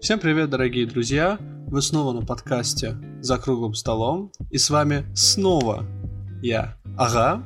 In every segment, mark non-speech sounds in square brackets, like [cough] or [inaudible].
Всем привет, дорогие друзья! Вы снова на подкасте «За круглым столом», и с вами снова я, Ага,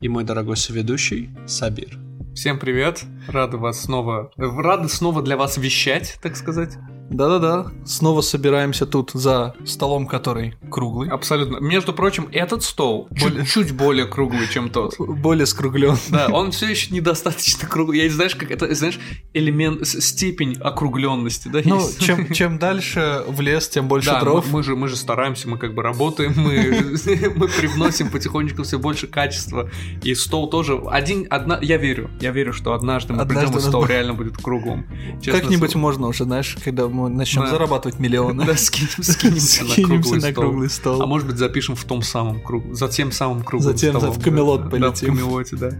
и мой дорогой соведущий Сабир. Всем привет! Рады вас снова... Рады снова для вас вещать, так сказать. Да-да-да, снова собираемся тут за столом, который круглый. Абсолютно. Между прочим, этот стол более... чуть более круглый, чем тот. [laughs] Более скруглен. Да, он все еще недостаточно круглый. Я знаешь, как это, знаешь, элемент, степень округленности, да? Ну, чем, чем дальше в лес, тем больше да, дров. Мы, мы, же, мы же стараемся, мы как бы работаем, мы, [laughs] мы привносим потихонечку все больше качества. И стол тоже... Один, одна, я верю, я верю, что однажды мы однажды придем, и стол реально будет круглым. Как-нибудь можно уже, знаешь, когда мы начнем да. зарабатывать миллионы. Да, скинем, скинемся, на, круглый, на стол. круглый стол. А может быть запишем в том самом круг, за тем самым круглым Затем столом. в Камелот да, полетим. Да, в Камелоте, да.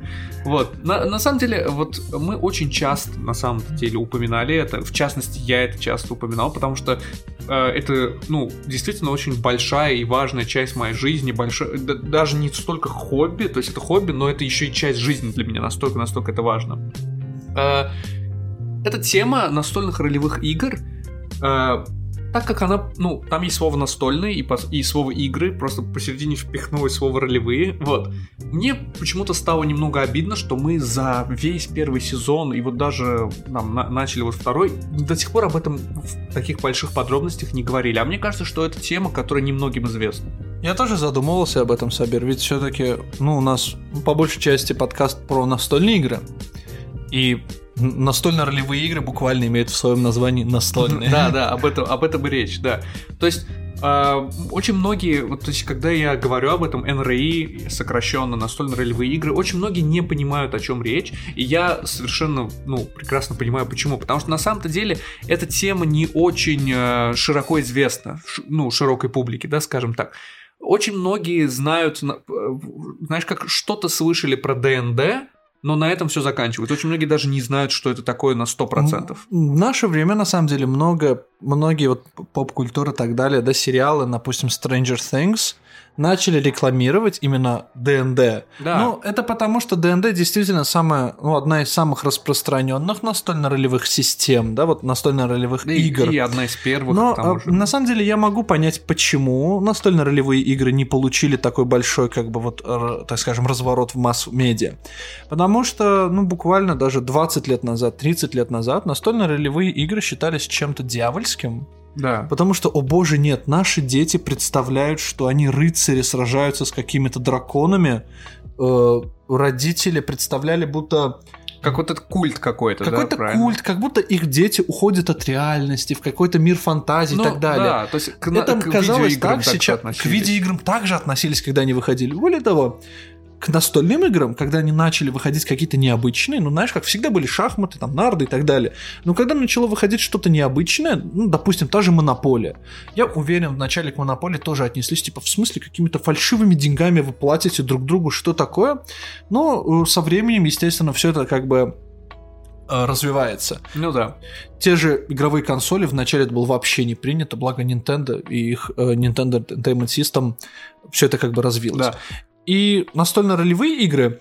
Вот. На, на самом деле, вот мы очень часто, на самом деле, упоминали это. В частности, я это часто упоминал, потому что э, это, ну, действительно очень большая и важная часть моей жизни, большая, да, даже не столько хобби, то есть это хобби, но это еще и часть жизни для меня, настолько, настолько это важно. Э, эта тема настольных ролевых игр Э, так как она, ну, там есть слово настольный и, и слово игры, просто посередине впихнулось слово ролевые, вот. Мне почему-то стало немного обидно, что мы за весь первый сезон, и вот даже нам на начали вот второй, до сих пор об этом в таких больших подробностях не говорили. А мне кажется, что это тема, которая немногим известна. Я тоже задумывался об этом, Сабер, ведь все-таки, ну, у нас по большей части подкаст про настольные игры. И настольно-ролевые игры буквально имеют в своем названии настольные. Да, да, об этом, об этом и речь, да. То есть Uh, очень многие, вот, то есть, когда я говорю об этом, НРИ, сокращенно настольно-ролевые игры, очень многие не понимают, о чем речь, и я совершенно, ну, прекрасно понимаю, почему. Потому что на самом-то деле эта тема не очень uh, широко известна, ну, широкой публике, да, скажем так. Очень многие знают, э, знаешь, как что-то слышали про ДНД, но на этом все заканчивается. Очень многие даже не знают, что это такое на 100%. В наше время, на самом деле, много, многие вот поп-культуры и так далее, да, сериалы, допустим, Stranger Things, начали рекламировать именно ДНД. Да. Ну, это потому, что ДНД действительно самая, ну, одна из самых распространенных настольно-ролевых систем, да, вот настольно-ролевых и, игр. И одна из первых. Но а, на самом деле я могу понять, почему настольно-ролевые игры не получили такой большой, как бы вот, так скажем, разворот в масс-медиа. Потому что, ну, буквально даже 20 лет назад, 30 лет назад настольно-ролевые игры считались чем-то дьявольским. Да. Потому что, о боже, нет, наши дети представляют, что они рыцари сражаются с какими-то драконами. Э, родители представляли, будто как вот этот культ какой-то, какой-то да, культ, как будто их дети уходят от реальности в какой-то мир фантазии ну, и так далее. Да, то есть к, это к казалось так сейчас. К видеоиграм также относились, когда они выходили. Более того, к настольным играм, когда они начали выходить какие-то необычные, ну, знаешь, как всегда были шахматы, там, нарды и так далее. Но когда начало выходить что-то необычное, ну, допустим, та же монополия. Я уверен, вначале к монополии тоже отнеслись, типа, в смысле, какими-то фальшивыми деньгами вы платите друг другу, что такое. Но э, со временем, естественно, все это как бы э, развивается. Ну да. Те же игровые консоли вначале это было вообще не принято, благо Nintendo и их э, Nintendo Entertainment System все это как бы развилось. Да. И настольно-ролевые игры,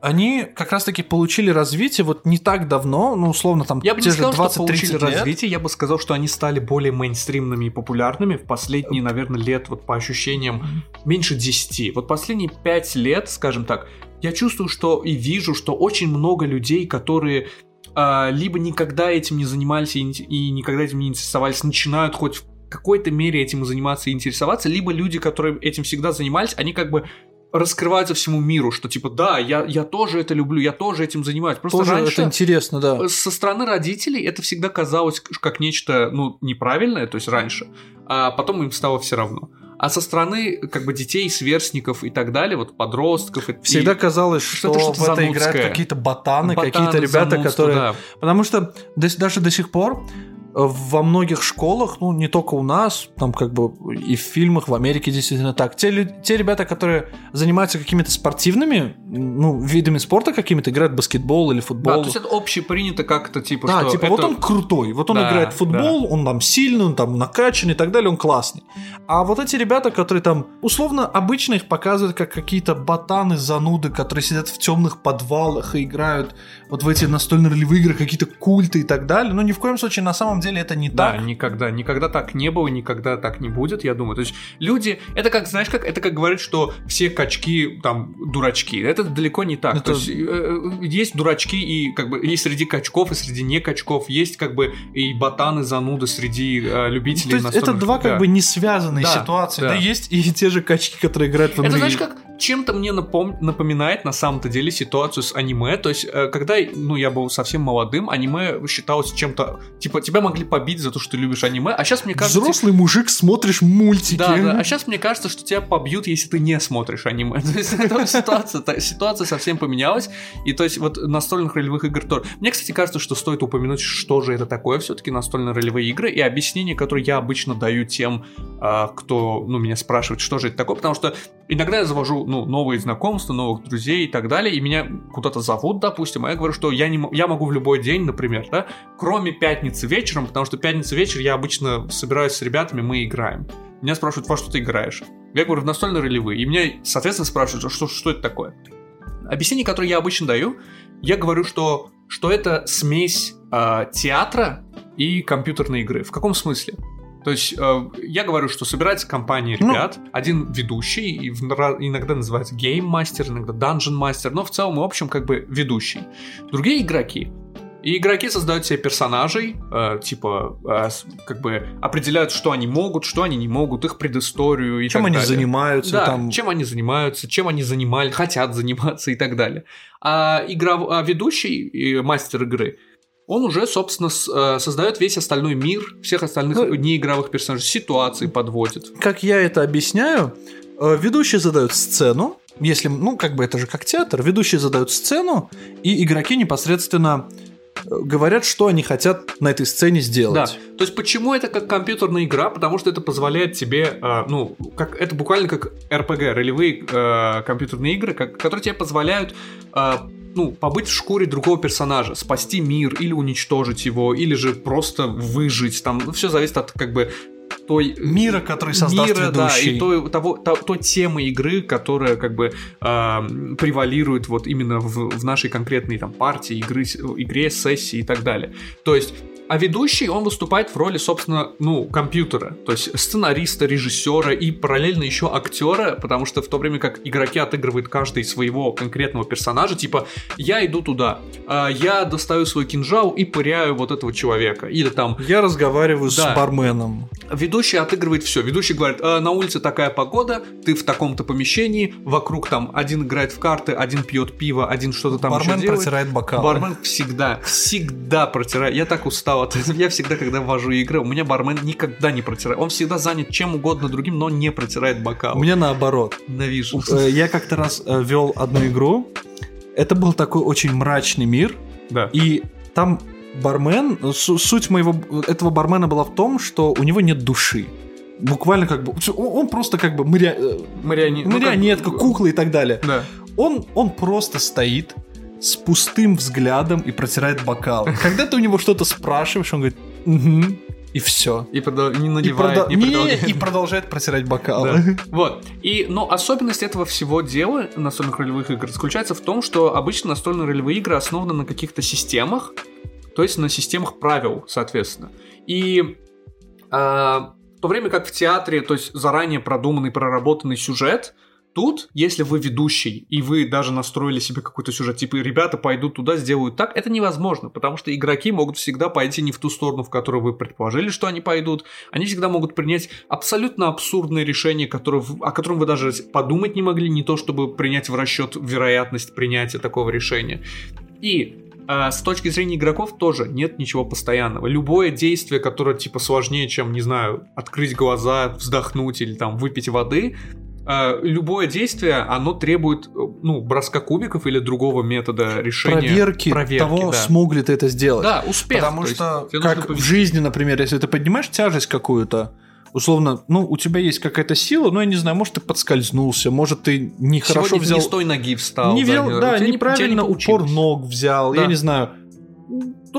они как раз-таки получили развитие вот не так давно, ну, условно, там, я бы те не сказал, же 20 что получили лет. развитие, я бы сказал, что они стали более мейнстримными и популярными в последние, наверное, лет, вот по ощущениям, меньше 10. Вот последние 5 лет, скажем так, я чувствую, что и вижу, что очень много людей, которые э, либо никогда этим не занимались и, и никогда этим не интересовались, начинают хоть какой-то мере этим заниматься и интересоваться, либо люди, которые этим всегда занимались, они как бы раскрываются всему миру, что типа да, я, я тоже это люблю, я тоже этим занимаюсь. Просто тоже раньше это интересно, да. Со стороны родителей это всегда казалось как нечто ну неправильное, то есть раньше, а потом им стало все равно. А со стороны как бы детей, сверстников и так далее, вот подростков. Всегда и... казалось, что, что, что в это играют какие-то ботаны, ботаны какие-то ребята, которые... Да. Потому что даже до сих пор во многих школах, ну, не только у нас, там как бы и в фильмах, в Америке действительно так. Те, те ребята, которые занимаются какими-то спортивными, ну, видами спорта какими-то, играют в баскетбол или футбол. Да, то есть это общепринято как-то, типа, да, что типа, это... вот он крутой, вот он Да, играет в футбол, да. он там сильный, он там накачанный и так далее, он классный. А вот эти ребята, которые там, условно, обычно их показывают как какие-то ботаны, зануды, которые сидят в темных подвалах и играют вот в эти настольно-ролевые игры, какие-то культы и так далее. Но ни в коем случае на самом деле это не Да, так. никогда, никогда так не было, никогда так не будет, я думаю. То есть люди, это как, знаешь, как это как говорить, что все качки там дурачки. Это далеко не так. Это- То есть э, э, есть дурачки и как бы и среди качков, и среди не качков, есть как бы и ботаны зануды среди э, любителей. То есть это два игр. как бы не связанные Да, ситуации. Да. да. есть и те же качки, которые играют в Это игры. знаешь, как чем-то мне напом- напоминает на самом-то деле ситуацию с аниме. То есть, э, когда ну, я был совсем молодым, аниме считалось чем-то. Типа, тебя могли побить за то, что ты любишь аниме. А сейчас мне кажется. Взрослый мужик, смотришь мультики. Да, да. А сейчас мне кажется, что тебя побьют, если ты не смотришь аниме. [laughs] То есть ситуация, ситуация совсем поменялась. И то есть вот настольных ролевых игр тоже. Мне, кстати, кажется, что стоит упомянуть, что же это такое все-таки настольные ролевые игры и объяснение, которое я обычно даю тем, а, кто ну, меня спрашивает, что же это такое, потому что иногда я завожу ну, новые знакомства, новых друзей и так далее, и меня куда-то зовут, допустим, а я говорю, что я, не, я могу в любой день, например, да, кроме пятницы вечером, потому что пятница вечер я обычно собираюсь с ребятами, мы играем. Меня спрашивают, во что ты играешь? Я говорю, в настольные ролевые. И меня, соответственно, спрашивают, что, что это такое? Объяснение, которое я обычно даю, я говорю, что, что это смесь э, театра и компьютерной игры. В каком смысле? То есть э, я говорю, что собирается компания Ну. ребят, один ведущий, и в- иногда называется game master, иногда dungeon master, но в целом, в общем, как бы ведущий. Другие игроки, и игроки создают себе персонажей, э, типа, э, как бы определяют, что они могут, что они не могут, их предысторию и Чем так они далее. занимаются Да, там. чем они занимаются, чем они занимали, хотят заниматься и так далее. А, игра, а ведущий, и мастер игры, он уже, собственно, э, создает весь остальной мир, всех остальных Ну, неигровых персонажей, ситуации подводит. Как я это объясняю, э, ведущие задают сцену, если, ну, как бы это же как театр, ведущие задают сцену, и игроки непосредственно э, говорят, что они хотят на этой сцене Да, сделать. то есть почему это как компьютерная игра? Потому что это позволяет тебе, э, ну, как это буквально как RPG, ролевые э, компьютерные игры, как- которые тебе позволяют, э, ну, побыть в шкуре другого персонажа, спасти мир или уничтожить его, или же просто выжить. Там все зависит от как бы той Мира, который создаст мира, да, ведущий. и той, того, то- той темы игры, которая как бы эм, превалирует вот именно в, в нашей конкретной там партии, игры, игре, сессии и так далее. То есть а ведущий, он выступает в роли, собственно, ну, компьютера, то есть сценариста, режиссера и параллельно еще актера, потому что в то время как игроки отыгрывают каждый своего конкретного персонажа, типа, я иду туда, а, я достаю свой кинжал и пыряю вот этого человека, или там, Я разговариваю Да. с барменом. Ведущий отыгрывает все. Ведущий говорит, «А, на улице такая погода, ты в таком-то помещении, вокруг там один играет в карты, один пьет пиво, один что-то там Бармен еще делает. протирает бокалы. Бармен всегда, всегда протирает. Я так устал от этого. [laughs] Я всегда, когда ввожу игры, у меня бармен никогда не протирает. Он всегда занят чем угодно другим, но не протирает У бокал. меня наоборот. Ненавижу. Э, Я как-то раз вел одну игру. Это был такой очень мрачный мир. Да. И там бармен, су- суть моего этого бармена была в том, что у него нет души. Буквально как бы, он просто как бы мария- э, Марионе- ну, как- марионетка, кукла и так далее. Да. Он, он просто стоит с пустым взглядом и протирает бокал. [laughs] Когда ты у него что-то спрашиваешь, он говорит, «Мгм», и все. И продол- не И, наливает, прода- не Не, продолжает. и продолжает протирать бокалы. Да. [laughs] Вот. И, но особенность этого всего дела настольных ролевых игр заключается в том, что обычно настольные ролевые игры основаны на каких-то системах, то есть на системах правил, соответственно. И а, в то время как в театре, то есть заранее продуманный, проработанный сюжет, Тут, если вы ведущий, и вы даже настроили себе какой-то сюжет, типа, ребята пойдут туда, сделают так, это невозможно, потому что игроки могут всегда пойти не в ту сторону, в которую вы предположили, что они пойдут. Они всегда могут принять абсолютно абсурдное решение, которое, о котором вы даже подумать не могли, не то чтобы принять в расчет вероятность принятия такого решения. И а, с точки зрения игроков тоже нет ничего постоянного. Любое действие, которое типа сложнее, чем, не знаю, открыть глаза, вздохнуть или там выпить воды, э, любое действие, оно требует, э, ну, броска кубиков или другого метода решения. Проверки, проверки того, да. смог ли ты это сделать. Да, успех. Потому что, как в жизни, например, если ты поднимаешь тяжесть какую-то, условно, ну, у тебя есть какая-то сила, ну, я не знаю, может, ты подскользнулся, может, ты нехорошо Сегодня взял... не с той ноги встал. Не взял, да, неправильно не упор ног взял, да. я не знаю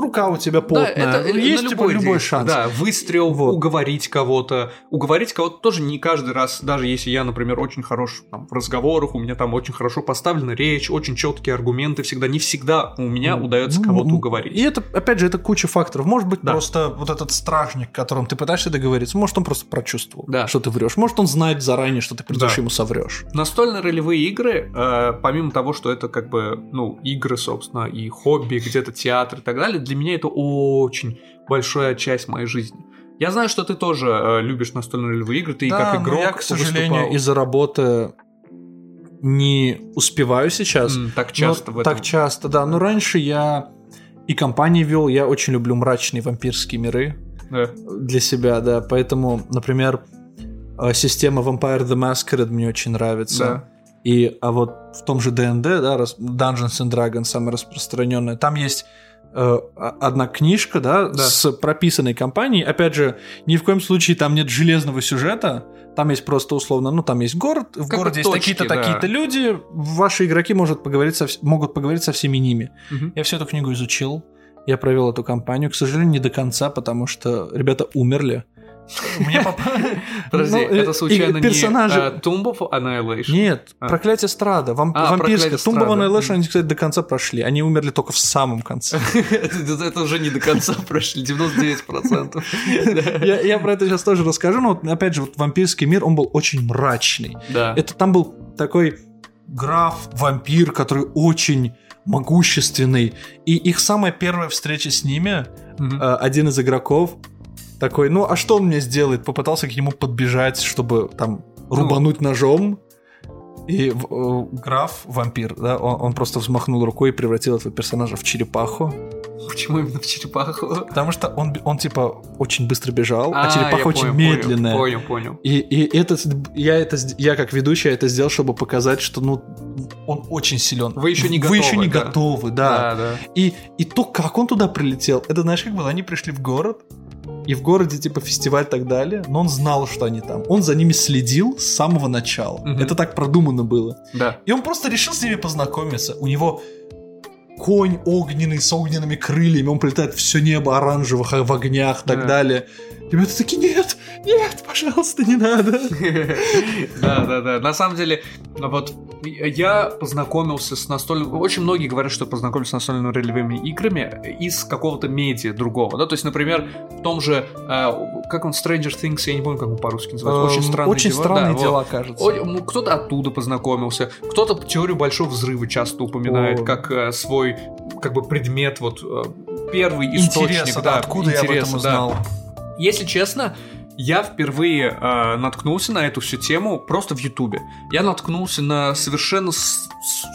рука у тебя потная. Да, это, есть на любой, типа, любой шанс. Да, выстрел, вот. уговорить кого-то. Уговорить кого-то тоже не каждый раз, даже если я, например, очень хорош там, в разговорах, у меня там очень хорошо поставлена речь, очень четкие аргументы всегда, не всегда у меня ну, удается ну, кого-то уговорить. И это, опять же, это куча факторов. Может быть, да. просто вот этот стражник, которым ты пытаешься договориться, может, он просто прочувствовал, да. что ты врешь. Может, он знает заранее, что ты придешь да. ему соврешь. Настольные ролевые игры, э, помимо того, что это как бы, ну, игры, собственно, и хобби, где-то театр и так далее, для меня это очень большая часть моей жизни. Я знаю, что ты тоже э, любишь настольные ролевые игры, ты да, как игрок. я, к сожалению, из-за работы не успеваю сейчас. Mm, так часто в этом. Так часто, да. Но раньше я и компании вел, я очень люблю мрачные вампирские миры да. для себя, да. Поэтому, например, э, система Vampire the Masquerade мне очень нравится. Да. И, а вот в том же D&D, да, Dungeons and Dragons, самая распространенная, там есть одна книжка, да, да, с прописанной компанией. Опять же, ни в коем случае там нет железного сюжета. Там есть просто условно, ну там есть город, в как городе есть такие-то, да. такие-то люди. Ваши игроки могут поговорить со, могут поговорить со всеми ними. Угу. Я всю эту книгу изучил. Я провел эту кампанию, к сожалению, не до конца, потому что ребята умерли. Мне [laughs] Подожди, ну, это случайно персонажи... не Tomb of Annihilation? Нет, а. Проклятие Страда, вам... а, вампирское. Tomb of Annihilation они, кстати, до конца прошли. Они умерли только в самом конце. [laughs] это уже не до конца [laughs] прошли, 99%. я, я про это сейчас тоже расскажу, но опять же, вот вампирский мир, он был очень мрачный. Да. Это там был такой граф-вампир, который очень могущественный. И их самая первая встреча с ними, mm-hmm. один из игроков такой, ну а что он мне сделает? Попытался к нему подбежать, чтобы там ну. рубануть ну. ножом. И э, граф, вампир, да, он, он просто взмахнул рукой и превратил этого персонажа в черепаху. Почему именно в черепаху? Потому что он, он типа очень быстро бежал, а, а черепаха очень понял, медленная. Понял, понял. И, и это, я, это, я как ведущий это сделал, чтобы показать, что ну он очень силен. Вы еще не готовы. Вы еще не да. готовы, да. да, да. И, и то, как он туда прилетел, это знаешь, как было? Они пришли в город, и в городе типа фестиваль и так далее, но он знал, что они там. Он за ними следил с самого начала. Угу. Это так продумано было. Да. И он просто решил с ними познакомиться. У него конь огненный с огненными крыльями, он прилетает все небо оранжевых в огнях и так да. далее. Ребята такие, нет, нет, пожалуйста, не надо. [laughs] Да, да, да. На самом деле, вот я познакомился с настольными... Очень многие говорят, что познакомился с настольными ролевыми играми из какого-то медиа другого. Да? То есть, например, в том же... Э, как он, Stranger Things, я не помню, как он по-русски называется. Очень эм, странные Очень дела. странные дела, кажется. Кто-то оттуда познакомился. Кто-то теорию Большого Взрыва часто упоминает, как э, свой как бы предмет, вот э, первый источник. Да, откуда я об этом узнал. Если честно, я впервые э, наткнулся на эту всю тему просто в Ютубе. Я наткнулся на совершенно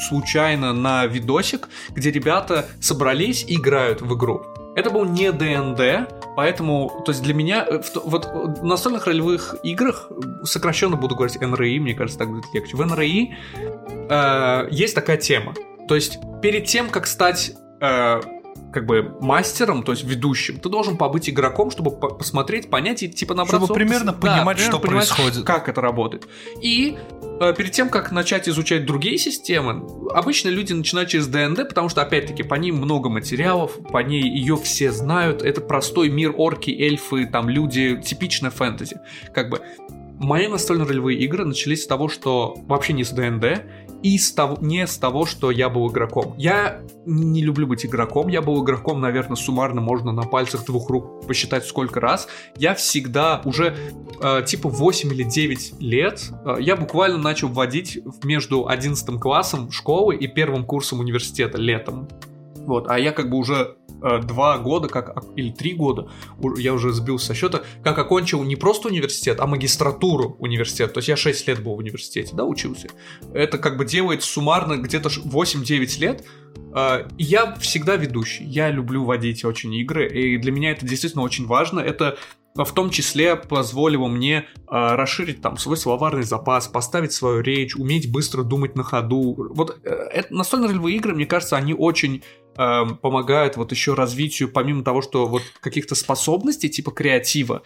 случайно на видосик, где ребята собрались и играют в игру. Это был не ДНД, поэтому, то есть для меня, э, вот в настольных ролевых играх, сокращенно буду говорить НРИ, мне кажется, так будет легче. В НРИ э, есть такая тема. То есть перед тем, как стать э, как бы мастером, то есть ведущим, ты должен побыть игроком, чтобы по посмотреть, понять и типа набраться. Чтобы примерно да, понимать, примерно что понимать, происходит. Как это работает. И э, перед тем, как начать изучать другие системы, обычно люди начинают через ДНД, потому что, опять-таки, по ним много материалов, по ней ее все знают, это простой мир, орки, эльфы, там люди, типичная фэнтези. Как бы Мои настольно-ролевые игры начались с того, что вообще не с ДНД, и с того, не с того, что я был игроком. Я не люблю быть игроком, я был игроком, наверное, суммарно можно на пальцах двух рук посчитать сколько раз. Я всегда уже э, типа 8 или 9 лет, э, я буквально начал вводить между 11 классом школы и первым курсом университета летом. Вот, а я как бы уже два года, как или три года, я уже сбился со счета, как окончил не просто университет, а магистратуру университета. То есть я 6 лет был в университете, да, учился. Это как бы делает суммарно где-то 8-9 лет. Э, я всегда ведущий. Я люблю водить очень игры, и для меня это действительно очень важно. Это в том числе позволило мне э, расширить там свой словарный запас, поставить свою речь, уметь быстро думать на ходу. Вот э, это, настольные ролевые игры, мне кажется, они очень э, помогают вот еще развитию, помимо того, что вот каких-то способностей типа креатива,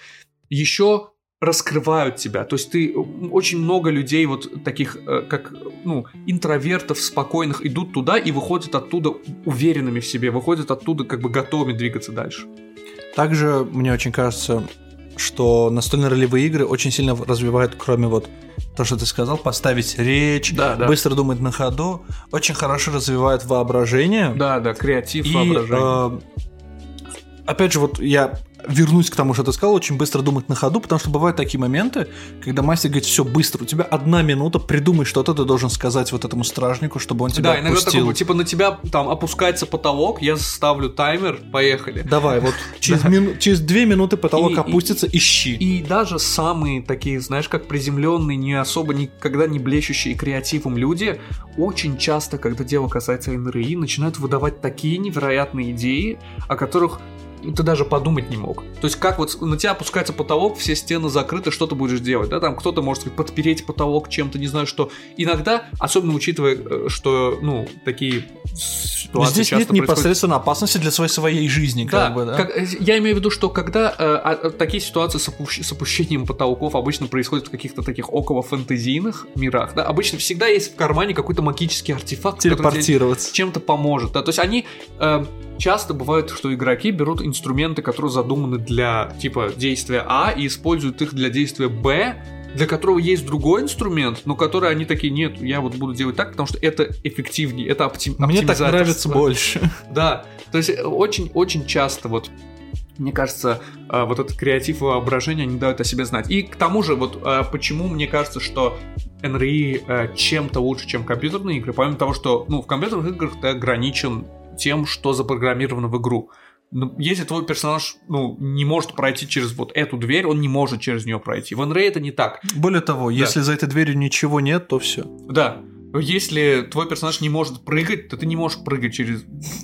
еще раскрывают тебя. То есть ты очень много людей вот таких э, как ну интровертов спокойных идут туда и выходят оттуда уверенными в себе, выходят оттуда как бы готовыми двигаться дальше. Также мне очень кажется, что настольные ролевые игры очень сильно развивают, кроме вот то, что ты сказал, поставить речь, да, да. быстро думать на ходу, очень хорошо развивает воображение. Да, да, креатив, и, воображение. Э, опять же, вот я вернусь к тому, что ты сказал, очень быстро думать на ходу, потому что бывают такие моменты, когда мастер говорит, все быстро, у тебя одна минута, придумай что-то, ты должен сказать вот этому стражнику, чтобы он тебя Да, иногда такой, типа на тебя там опускается потолок, я ставлю таймер, поехали. Давай, вот [laughs] через, мину, через две минуты потолок и, опустится, и, ищи. И даже самые такие, знаешь, как приземленные, не особо никогда не блещущие креативом люди, очень часто, когда дело касается НРИ, начинают выдавать такие невероятные идеи, о которых ты даже подумать не мог. То есть как вот на тебя опускается потолок, все стены закрыты, что ты будешь делать, да, там кто-то может сказать, подпереть потолок чем-то, не знаю что. Иногда, особенно учитывая, э, что, ну, такие ситуации Здесь часто нет происходят... непосредственно опасности для своей своей жизни, да, как бы, да. Как, э, я имею в виду, что когда э, а, такие ситуации с, опущ... с опущением потолков обычно происходят в каких-то таких около фэнтезийных мирах, да, обычно всегда есть в кармане какой-то магический артефакт, который чем-то поможет, да, то есть они э, часто бывает, что игроки берут инструменты, которые задуманы для типа действия А и используют их для действия Б, для которого есть другой инструмент, но который они такие, нет, я вот буду делать так, потому что это эффективнее, это оптим, Мне так нравится больше. [laughs] Да, то есть очень-очень часто вот мне кажется, э, вот этот креатив и воображение не дают о себе знать. И к тому же, вот э, почему мне кажется, что NRI э, чем-то лучше, чем компьютерные игры, помимо того, что ну, в компьютерных играх ты ограничен тем, что запрограммировано в игру. Ну, если твой персонаж ну, не может пройти через вот эту дверь, он не может через нее пройти. В Unreal это не так. Более того, да. если за этой дверью ничего нет, то все. Да. Если твой персонаж не может прыгать, то ты не можешь прыгать через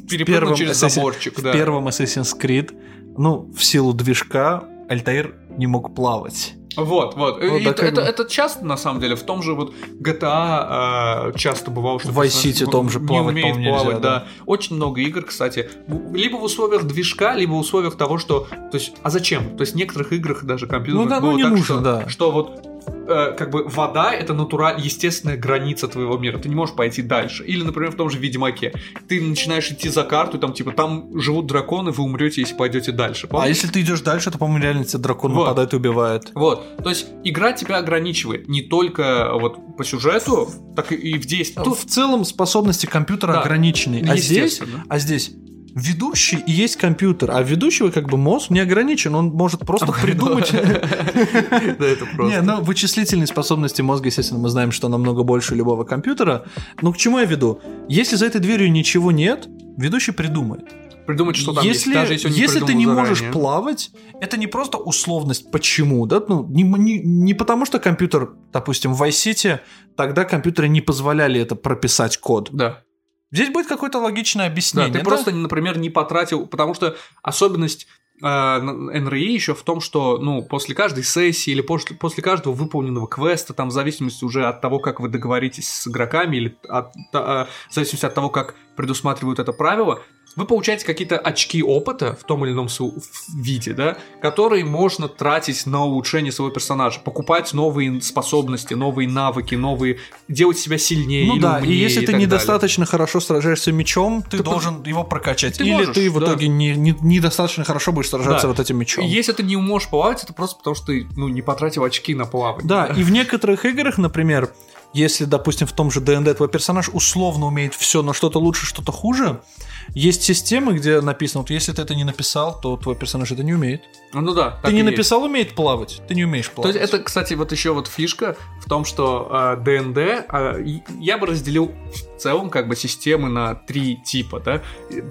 перепрыгнуть через Assassin... заборчик. В да. первом Assassin's Creed, ну, в силу движка, Альтаир не мог плавать. Вот, вот. вот это, это, это часто, на самом деле, в том же вот GTA э, часто бывало, что... В Vice City том же плавать, не умеет плавать, нельзя, да. да. Очень много игр, кстати, либо в условиях движка, либо в условиях того, что... То есть, а зачем? То есть, в некоторых играх, даже компьютерных, ну, да, ну, не так, нужно, что, да. что вот э, как бы вода это натуральная, естественная граница твоего мира. Ты не можешь пойти дальше. Или, например, в том же Ведьмаке. Ты начинаешь идти за карту, там, типа, там живут драконы, вы умрете, если пойдете дальше. Помнишь? А если ты идешь дальше, то, по-моему, реально тебя дракон вот. нападает и убивает. Вот. То есть игра тебя ограничивает не только вот по сюжету, так и в действии. Тут... В целом способности компьютера да. ограничены. А здесь, а здесь ведущий и есть компьютер, а ведущего как бы мозг не ограничен, он может просто придумать. [laughs] Да, это просто. Не, ну вычислительные способности мозга, естественно, мы знаем, что намного больше любого компьютера. Но к чему я веду? Если за этой дверью ничего нет, ведущий придумает. Придумать, что там если, есть, даже если он не Если ты не заранее. можешь плавать, это не просто условность почему, да, ну, не, не, не потому что компьютер, допустим, в Vice City, тогда компьютеры не позволяли это прописать код. Да. Здесь будет какое-то логичное объяснение. Да, ты да? просто, например, не потратил, потому что особенность э, НРИ еще в том, что ну, после каждой сессии или после, после каждого выполненного квеста, там в зависимости уже от того, как вы договоритесь с игроками, или от, а, в зависимости от того, как предусматривают это правило, вы получаете какие-то очки опыта в том или ином виде, да, которые можно тратить на улучшение своего персонажа, покупать новые способности, новые навыки, новые, делать себя сильнее. Ну да, умнее, и если и ты недостаточно далее. хорошо сражаешься мечом, ты, ты должен его прокачать. Ты или можешь, ты в да. итоге не, не, недостаточно хорошо будешь сражаться да. вот этим мечом. И если ты не можешь плавать, это просто потому, что ты ну, не потратил очки на плавание. Да, и в некоторых играх, например, если, допустим, в том же ДНД твой персонаж условно умеет все, но что-то лучше, что-то хуже, есть системы, где написано, вот если ты это не написал, то твой персонаж это не умеет. Ну да. Ты не написал умеет плавать, ты не умеешь плавать. То есть это, кстати, вот еще вот фишка в том, что э, ДНД э, я бы разделил в целом как бы системы на три типа, да,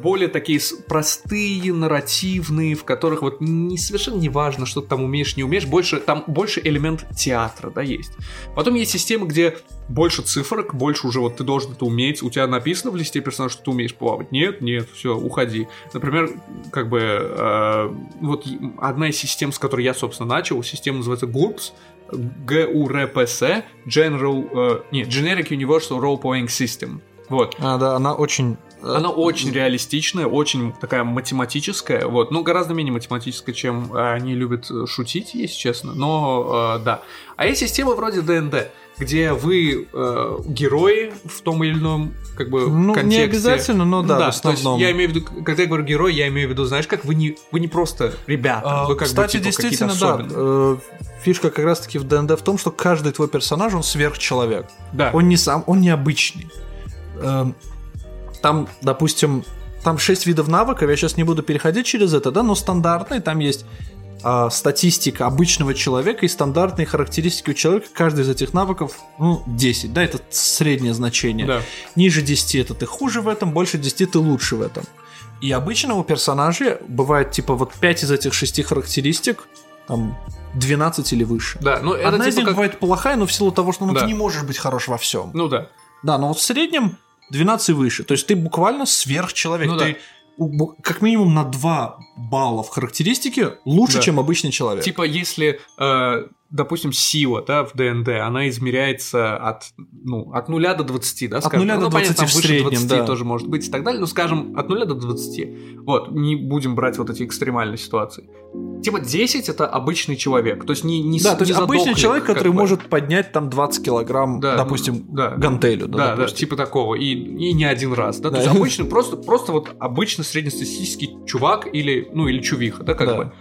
более такие простые, нарративные, в которых вот не совершенно не важно, что ты там умеешь, не умеешь, больше там больше элемент театра, да, есть. Потом есть системы, где больше цифрок, больше уже вот ты должен это уметь, у тебя написано в листе персонажа, что ты умеешь плавать. Нет, нет, все, уходи. Например, как бы э, вот одна из систем, с которой я, собственно, начал, система называется GURPS, GURPS, General, э, нет, Generic Universal Role Playing System. Вот. А, да, она очень она очень реалистичная, очень такая математическая, вот, ну, гораздо менее математическая, чем они любят шутить, если честно, но, э, да. А есть система вроде ДНД, где вы э, герои в том или ином как бы ну, контексте. не обязательно, но да, да в основном. То есть я имею в виду, когда я говорю герой, я имею в виду, знаешь, как вы не, вы не просто ребята, а, вы как Кстати, бы, типа, действительно, да. Э, фишка как раз-таки в ДНД в том, что каждый твой персонаж, он сверхчеловек. Да. Он не сам, он необычный. Э, там, допустим, там шесть видов навыков, я сейчас не буду переходить через это, да, но стандартные, там есть э, статистика обычного человека и стандартные характеристики у человека. Каждый из этих навыков, ну, 10, да, это среднее значение. Да. Ниже 10 это ты хуже в этом, больше 10 ты лучше в этом. И обычно у персонажей бывает типа вот 5 из этих 6 характеристик, там 12 или выше. Да, ну это Одна типа из них как... бывает плохая, но в силу того, что ну, Да. ты не можешь быть хорош во всем. Ну да. Да, но вот в среднем 12 и выше. То есть ты буквально сверхчеловек. Ну да. ты бу- как минимум на 2 балла в характеристике лучше, Да. чем обычный человек. Типа, если, э, допустим, сила, да, в ДНД, она измеряется от, ну, от 0 до 20, да, скажем. нуля до ну, понятно, 20 там в выше среднем, 20 да. тоже может быть и так далее, но, скажем, от 0 до 20. Вот, не будем брать вот эти экстремальные ситуации. Типа 10 это обычный человек, то есть не, не да, с- то есть обычный человек, который бы. может поднять там 20 килограмм, Да, допустим, да. гантелю. Да, Да, да, допустим. типа такого. И, и не один раз. Да? Да. То есть обычный, [laughs] просто, просто вот обычный среднестатистический чувак или, ну, или чувиха, да, как Да. бы.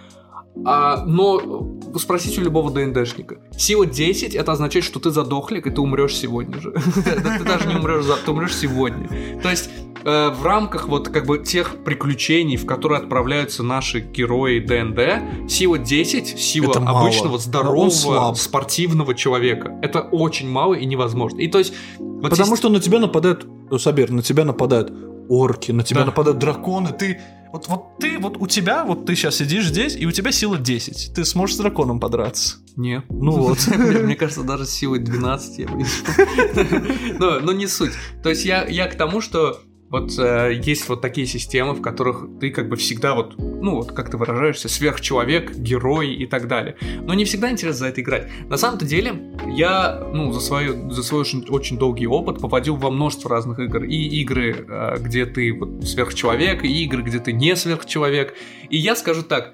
А, но спросите у любого ДНДшника. Сила 10 это означает, что ты задохлик, и ты умрешь сегодня же. [laughs] Ты даже не умрешь завтра, ты умрешь сегодня. То есть э, в рамках вот как бы тех приключений, в которые отправляются наши герои ДНД, сила 10, сила Это обычного здорового спортивного человека. Это очень мало и невозможно. И то есть вот Потому здесь- что на тебя нападают, Сабир, на тебя нападают орки, на тебя Да. нападают драконы, ты... Вот, вот ты, вот у тебя, вот ты сейчас сидишь здесь, и у тебя сила 10. Ты сможешь с драконом подраться. Не. Ну [laughs] вот. Мне кажется, даже с силой 12 я бы не [laughs] но, не суть. То есть я к тому, что вот э, есть вот такие системы, в которых ты как бы всегда вот, ну вот как ты выражаешься, сверхчеловек, герой и так далее. Но не всегда интересно за это играть. На самом-то деле, я, ну, за, свою, за свой очень, очень долгий опыт попадил во множество разных игр. И игры, э, где ты вот сверхчеловек, и игры, где ты не сверхчеловек. И я скажу так,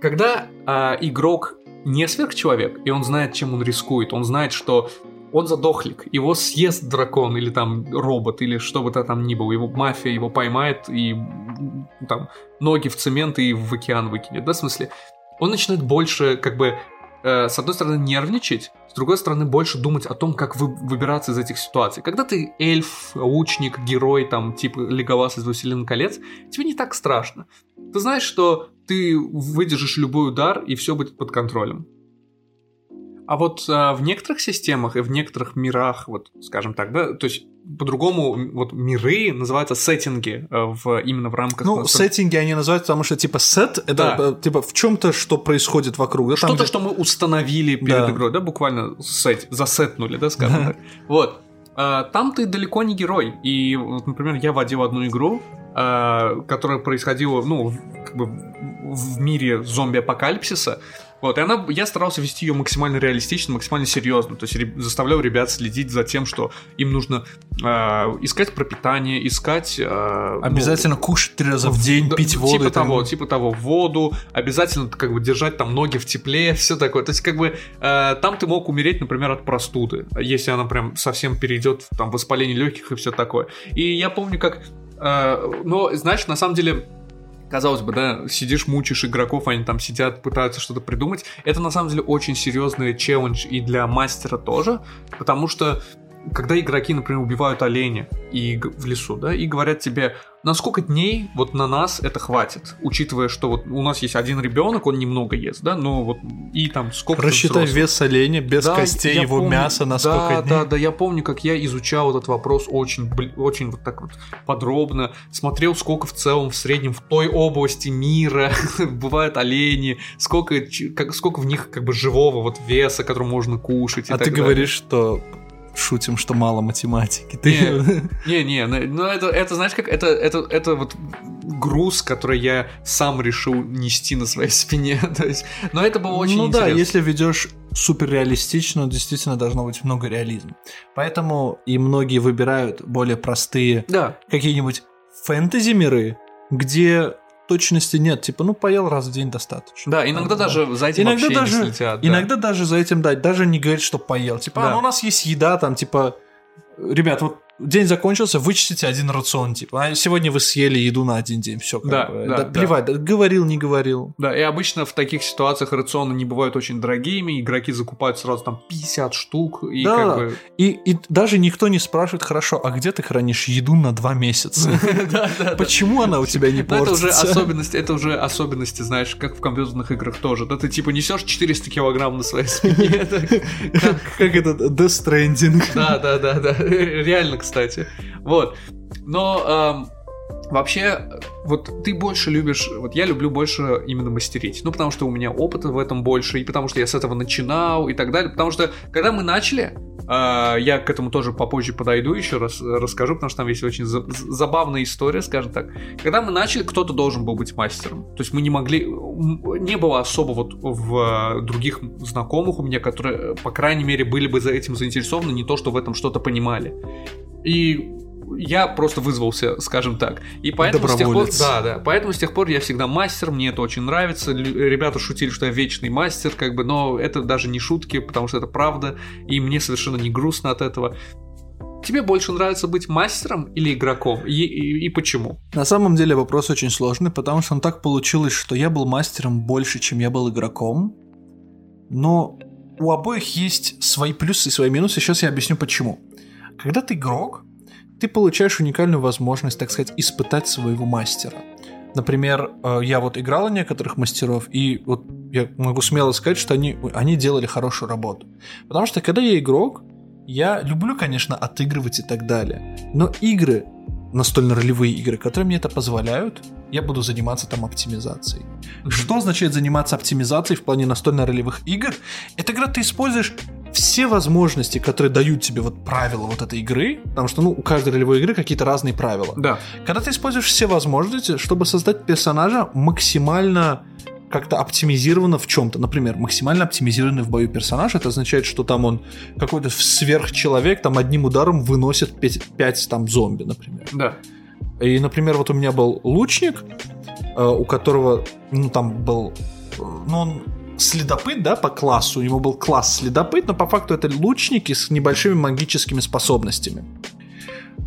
когда а, игрок не сверхчеловек, и он знает, чем он рискует, он знает, что он задохлик, его съест дракон или там робот, или что бы то там ни было, его мафия его поймает и там ноги в цемент и в океан выкинет, да, в смысле, он начинает больше как бы э, с одной стороны нервничать, с другой стороны больше думать о том, как вы, выбираться из этих ситуаций. Когда ты эльф, лучник, герой, там, типа Леголас из «Властелина колец», тебе не так страшно. Ты знаешь, что ты выдержишь любой удар, и все будет под контролем. А вот а, в некоторых системах и в некоторых мирах, вот скажем так, да, то есть по-другому вот миры называются сеттинги э, в, именно в рамках... Ну, э, сеттинги они называют, потому что, типа, сет — это, Да. э, типа, в чем-то, что происходит вокруг. да, Что-то, где- что мы установили перед Да. игрой, да, буквально сет, засетнули, да, скажем так. Вот. А, Там ты далеко не герой. И, вот, например, я водил одну игру, а, которая происходила, ну, как бы в мире зомби-апокалипсиса. Вот, и она, я старался вести ее максимально реалистично, максимально серьезно. То есть заставлял ребят следить за тем, что им нужно а, искать пропитание, искать... ну, Обязательно кушать три раза в день, да, пить воду. Типа и так того, типа того, воду, обязательно как бы держать там ноги в тепле, [laughs] все такое. То есть как бы э, там ты мог умереть, например, от простуды, если она прям совсем перейдет в там воспаление легких и все такое. И я помню, как, э, но знаешь, на самом деле Казалось бы, да, сидишь, мучишь игроков, они там сидят, пытаются что-то придумать. Это на самом деле очень серьезный челлендж и для мастера тоже, потому что когда игроки, например, убивают оленя и в лесу, да, и говорят тебе, на сколько дней вот на нас это хватит, учитывая, что вот у нас есть один ребенок, он немного ест, да, но вот и там сколько Рассчитай вес оленя без Да, костей, его помню. мяса на да, сколько дней. Да, да, я помню, как я изучал этот вопрос очень, очень вот так вот подробно, смотрел, сколько в целом в среднем в той области мира [laughs] бывают олени, сколько, как, сколько в них как бы живого вот веса, который можно кушать. А ты далее. говоришь, что шутим, что мало математики. Ты... [laughs] Не, не, ну ну, это, это знаешь как, это, это, это вот груз, который я сам решил нести на своей [laughs] спине. То есть, но это было очень ну да, интересно. если ведешь супер реалистично, действительно должно быть много реализма. Поэтому и многие выбирают более простые Да, какие-нибудь фэнтези миры, где точности нет. Типа, ну поел раз в день достаточно. да, иногда Да. даже за этим Иногда вообще не даже, следят, да. иногда даже за этим дать, даже не говорить, что поел. Типа, Да. а, ну у нас есть еда, там, типа, ребят, вот день закончился, вычтите один рацион, типа, а сегодня вы съели еду на один день, все, Да, да, да. плевать, да, говорил, не говорил. Да, и обычно в таких ситуациях рационы не бывают очень дорогими, игроки закупают сразу там 50 штук, и Да. как бы... И, и даже никто не спрашивает, хорошо, а где ты хранишь еду на два месяца? [laughs] Почему она у тебя не Ну, это уже портится? особенности, это уже особенности, знаешь, как в компьютерных играх тоже. Да ты типа несешь 400 килограмм на своей спине. [laughs] Как этот Death Stranding. Да, да, да, да. Реально, кстати. Вот. Но эм, вообще, вот ты больше любишь, вот я люблю больше именно мастерить. Ну, потому что у меня опыта в этом больше, и потому что я с этого начинал и так далее. Потому что, когда мы начали, э, я к этому тоже попозже подойду, еще раз э, расскажу, потому что там есть очень за- забавная история, скажем так. Когда мы начали, кто-то должен был быть мастером. То есть мы не могли, не было особо вот в э, других знакомых у меня, которые, э, по крайней мере, были бы за этим заинтересованы, не то, что в этом что-то понимали. И я просто вызвался, скажем так. И поэтому с тех пор, да, да, поэтому с тех пор я всегда мастер, мне это очень нравится. Ребята шутили, что я вечный мастер, как бы, но это даже не шутки, потому что это правда, и мне совершенно не грустно от этого. Тебе больше нравится быть мастером или игроком? И, и- и почему? На самом деле вопрос очень сложный, потому что он так получилось, что я был мастером больше, чем я был игроком. Но у обоих есть свои плюсы и свои минусы. Сейчас я объясню почему. Когда ты игрок, ты получаешь уникальную возможность, так сказать, испытать своего мастера. Например, э, я вот играл некоторых мастеров, и вот я могу смело сказать, что они, они делали хорошую работу. Потому что когда я игрок, я люблю, конечно, отыгрывать и так далее. Но игры, настольно-ролевые игры, которые мне это позволяют, я буду заниматься там оптимизацией. Что означает заниматься оптимизацией в плане настольно-ролевых игр? Это когда ты используешь все возможности, которые дают тебе вот правила вот этой игры, потому что, ну, у каждой ролевой игры какие-то разные правила. Да. Когда ты используешь все возможности, чтобы создать персонажа максимально как-то оптимизировано в чем-то. Например, максимально оптимизированный в бою персонаж. Это означает, что там он какой-то сверхчеловек, там одним ударом выносит 5, там зомби, например. Да. И, например, вот у меня был лучник, э, у которого, ну, там был, э, ну, он следопыт, да, по классу, у него был класс следопыт, но по факту это лучники с небольшими магическими способностями,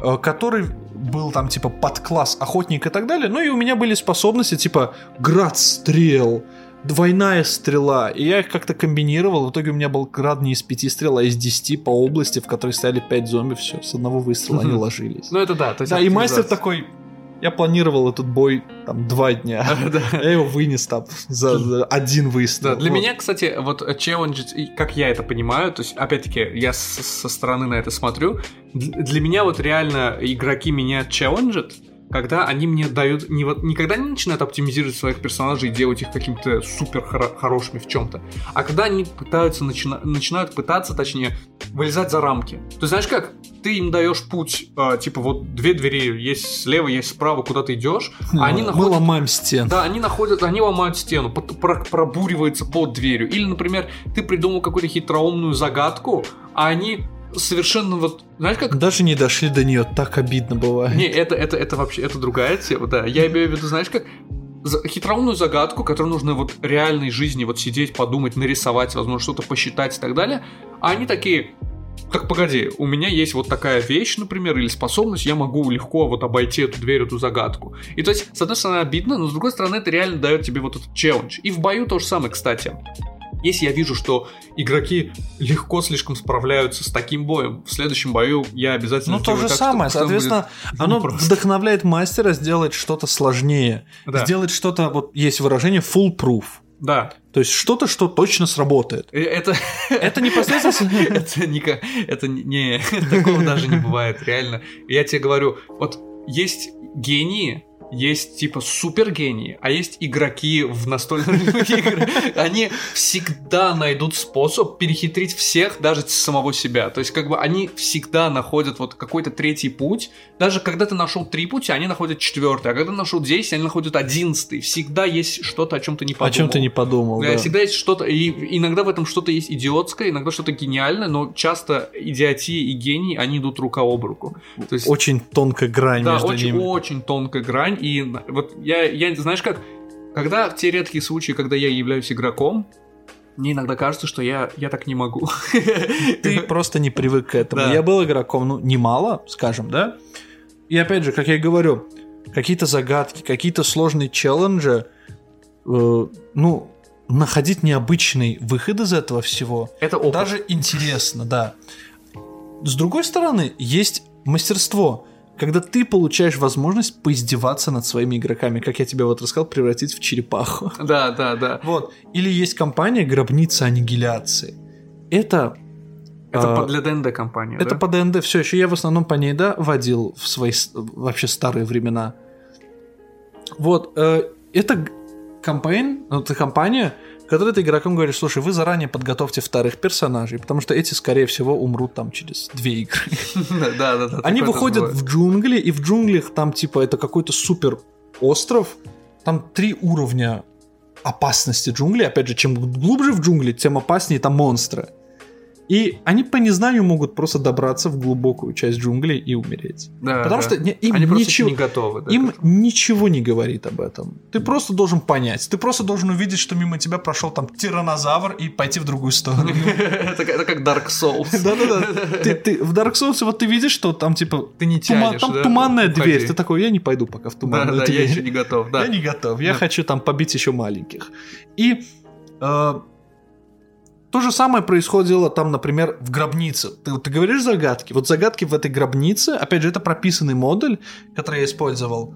э, который был там, типа, подкласс охотник и так далее, ну, и у меня были способности, типа, град стрел, двойная стрела, и я их как-то комбинировал, в итоге у меня был град не из пяти стрел, а из десяти по области, в которой стояли пять зомби, все, с одного выстрела они ложились. Ну это да. То есть Да, и мастер такой, я планировал этот бой там два дня. [laughs] Я его вынес там за, один выстрел. Да, для меня, кстати, вот челлендж, как я это понимаю, то есть, опять-таки, я со стороны на это смотрю, для меня вот реально игроки меня челленджат, когда они мне дают, не, вот, никогда не начинают оптимизировать своих персонажей и делать их какими-то супер хоро- хорошими в чем-то, а когда они пытаются, начина- начинают пытаться, точнее, вылезать за рамки. Ты знаешь как? Ты им даешь путь, а, типа вот две двери, есть слева, есть справа, куда ты идешь, а [laughs] они Мы находят ломаем стен. да, они находят, они ломают стену, пот- про- пробуривается под дверью. Или, например, ты придумал какую-то хитроумную загадку, а они совершенно вот, знаешь как? Даже не дошли до нее, так обидно бывает. Не, это, это, это вообще, это другая тема, да. Я имею в виду, знаешь как? За- Хитроумную загадку, которую нужно вот реальной жизни вот сидеть, подумать, нарисовать, возможно, что-то посчитать и так далее. А они такие, так погоди, у меня есть вот такая вещь, например, или способность, я могу легко вот обойти эту дверь, эту загадку. И то есть, с одной стороны, обидно, но с другой стороны, это реально дает тебе вот этот челлендж. И в бою то же самое, кстати. Если я вижу, что игроки легко слишком справляются с таким боем, в следующем бою я обязательно Ну, то же так, самое. чтобы Соответственно, оно непросто. вдохновляет мастера сделать что-то сложнее. Да. Сделать что-то, вот есть выражение full-proof. Да. То есть что-то, что точно сработает. Э, Это... [laughs] Это непосредственно... [laughs] Это не... ка- Это не... [laughs] Такого даже не бывает, реально. Я тебе говорю, вот есть гении, есть типа супергении, а есть игроки в настольные [laughs] игры. Они всегда найдут способ перехитрить всех, даже самого себя. То есть, как бы они всегда находят вот какой-то третий путь. Даже когда ты нашел три пути, они находят четвертый. А когда нашел 10, они находят одиннадцатый. Всегда есть что-то, о чем ты не подумал. О чем ты не подумал, Да, да. всегда есть что-то, и иногда в этом что-то есть идиотское, иногда что-то гениальное, но часто идиотия и гений, они идут рука об руку. То есть, Очень тонкая грань да, между очень, ними. очень тонкая грань, и вот я, я, знаешь как, когда в те редкие случаи, когда я являюсь игроком, мне иногда кажется, что я, я так не могу. Ты просто не привык к этому. Да. Я был игроком, ну, немало, скажем, да? И опять же, как я и говорю, какие-то загадки, какие-то сложные челленджи, э, ну, находить необычный выход из этого всего, Это опыт. даже интересно, да. С другой стороны, есть мастерство, когда ты получаешь возможность поиздеваться над своими игроками, как я тебе вот рассказал, превратить в черепаху. [laughs] Да, да, да. Вот. Или есть компания «Гробница аннигиляции». Это Это А, по- для ДНД компания, это да? по ДНД все еще. Я в основном по ней, да, водил в свои вообще старые времена. Вот. э, это кампейн, ну, это компания, в которой ты игрокам говоришь, слушай, вы заранее подготовьте вторых персонажей, потому что эти, скорее всего, умрут там через две игры. Да, да, да. Они выходят в джунгли, и в джунглях там, типа, это какой-то супер остров, там три уровня опасности джунглей. Опять же, чем глубже в джунгли, тем опаснее там монстры. И они по незнанию могут просто добраться в глубокую часть джунглей и умереть. Да, Потому да. что им Они ничего, не готовы. да, им этому. ничего не говорит об этом. Ты просто должен понять. Ты просто должен увидеть, что мимо тебя прошел там тиранозавр и пойти в другую сторону. [laughs] это, как Dark Souls. [laughs] Да-да-да. В Dark Souls вот ты видишь, что там типа Ты не тянешь, там туманная дверь. Ты такой, я не пойду пока в туманную да, я дверь. еще не готов, да. Я не готов. Я хочу там побить еще маленьких. И э, то же самое происходило там, например, в гробнице. Ты, ты говоришь загадки. Вот загадки в этой гробнице, опять же, это прописанный модуль, который я использовал.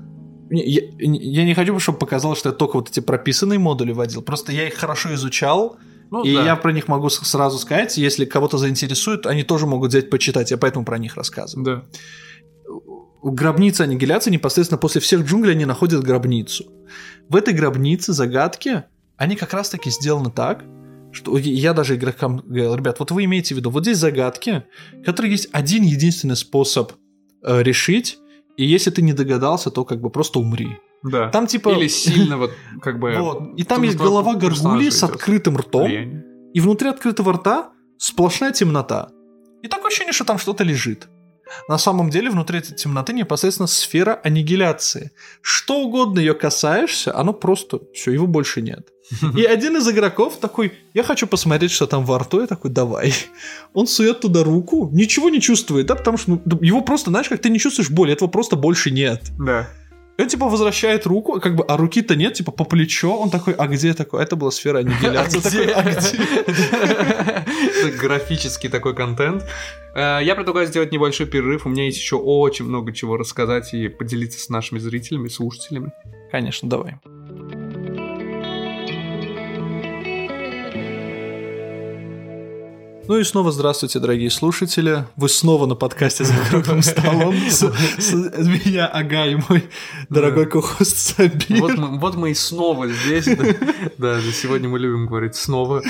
Я, я не хочу, чтобы показалось, что я только вот эти прописанные модули водил. Просто я их хорошо изучал, Ну, и да. я про них могу сразу сказать. Если кого-то заинтересует, они тоже могут взять почитать. Я поэтому про них рассказываю. Да. Гробница аннигиляции непосредственно после всех джунглей они находят гробницу. В этой гробнице загадки, они как раз таки сделаны так, что я даже игрокам говорил, ребят, вот вы имеете в виду, вот здесь загадки, которые есть один единственный способ э, решить, и если ты не догадался, то как бы просто умри. Да. Там типа... Или сильно вот как бы... [laughs] Вот. И там есть голова горгульи с открытым ртом, влияние. и внутри открытого рта сплошная темнота. И такое ощущение, что там что-то лежит. На самом деле внутри этой темноты непосредственно сфера аннигиляции. Что угодно ее касаешься, оно просто все, его больше нет. И один из игроков такой, я хочу посмотреть, что там во рту, я такой, давай. Он сует туда руку, ничего не чувствует, да, потому что ну, его просто, знаешь, как ты не чувствуешь боли, этого просто больше нет. Да. И он типа возвращает руку, как бы, а руки-то нет, типа по плечо. Он такой, а где такой? Это была сфера аннигиляции. [laughs] Такой, а где? Это графический такой контент. Э, Я предлагаю сделать небольшой перерыв. У меня есть еще очень много чего рассказать и поделиться с нашими зрителями, слушателями. Конечно, давай. Ну и снова здравствуйте, дорогие слушатели. Вы снова на подкасте за круглым столом. Меня Ага и мой дорогой кохост Сабир. Вот мы, и снова здесь. Да, сегодня мы любим говорить снова.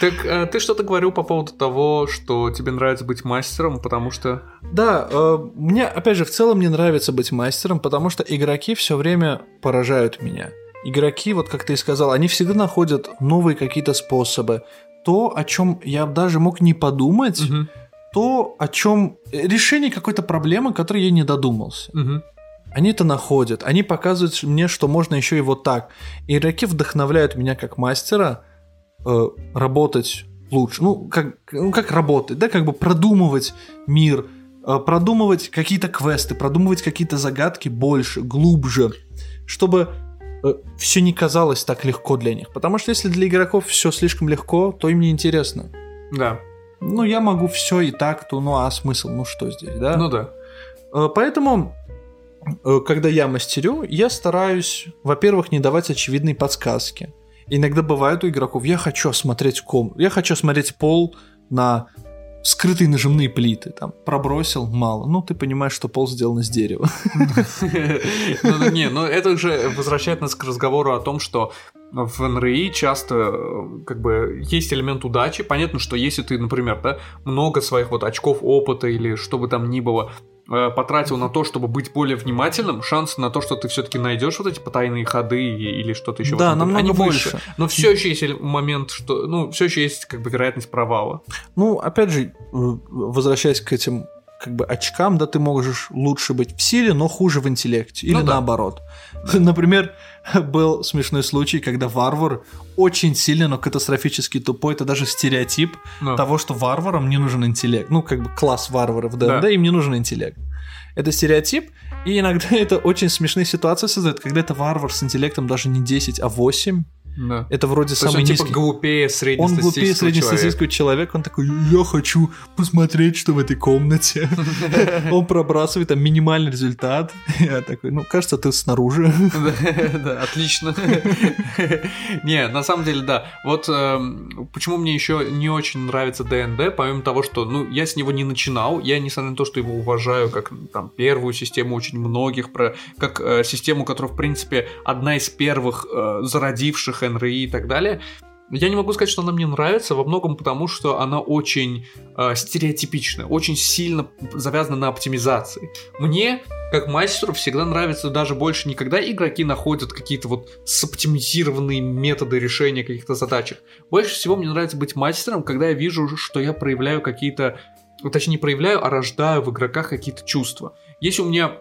Так э, ты что-то говорил по поводу того, что тебе нравится быть мастером, потому что... Да, э, мне, опять же, в целом мне нравится быть мастером, потому что игроки все время поражают меня. Игроки, вот как ты и сказал, они всегда находят новые какие-то способы. То, о чем я даже мог не подумать, Мгм, то, о чем решение какой-то проблемы, которой я не додумался. мгм. Они это находят, они показывают мне, что можно еще и вот так. И игроки вдохновляют меня как мастера э, работать лучше. Ну как, ну, как работать, да, как бы продумывать мир, э, продумывать какие-то квесты, продумывать какие-то загадки больше, глубже, чтобы все не казалось так легко для них. Потому что если для игроков все слишком легко, то им не интересно. Да. Ну, я могу все и так, то ну а смысл, ну что здесь, да? Ну да. Э, Поэтому, э, когда я мастерю, я стараюсь, во-первых, не давать очевидные подсказки. Иногда бывает у игроков, я хочу осмотреть ком, я хочу осмотреть пол на скрытые нажимные плиты, там, пробросил, мало. Ну, ты понимаешь, что пол сделан из дерева. [laughs] Ну, не, ну это уже возвращает нас к разговору о том, что в НРИ часто э, как бы есть элемент удачи. Понятно, что если ты, например, да, много своих вот очков опыта или что бы там ни было потратил на то, чтобы быть более внимательным, шансы на то, что ты все-таки найдешь вот эти потайные ходы или что-то еще. Да, намного они больше. выше. Но все еще есть момент, что, ну, все еще есть как бы вероятность провала. Ну, опять же, э, возвращаясь к этим как бы очкам, да, ты можешь лучше быть в силе, но хуже в интеллекте. Или Ну да. наоборот. [laughs] Например, был смешной случай, когда варвар очень сильно, но катастрофически тупой. Это даже стереотип Ну. того, что варварам не нужен интеллект. Ну, как бы класс варваров ДНД, Да. им не нужен интеллект. Это стереотип, и иногда [laughs] это очень смешные ситуации создает, когда это варвар с интеллектом даже не 10, а 8. Да. Это вроде То самый он типа низкий. глупее Он глупее среднестатистического человека. среднестатистического человека, он такой, я хочу посмотреть, что в этой комнате. [laughs] Он пробрасывает там минимальный результат. Я такой, ну, кажется, ты снаружи. Да, да, отлично. [laughs] Не, на самом деле, да. Вот эм, почему мне еще не очень нравится ДНД, помимо того, что, ну, я с него не начинал, я, несмотря на то, что его уважаю как там первую систему очень многих, про, как э, систему, которая, в принципе, одна из первых э, зародивших НРИ и так далее, я не могу сказать, что она мне нравится, во многом потому, что она очень э, стереотипичная, очень сильно завязана на оптимизации. Мне, как мастеру, всегда нравится даже больше не когда игроки находят какие-то вот соптимизированные методы решения каких-то задачек. Больше всего мне нравится быть мастером, когда я вижу, что я проявляю какие-то... Точнее, не проявляю, а рождаю в игроках какие-то чувства. Если у меня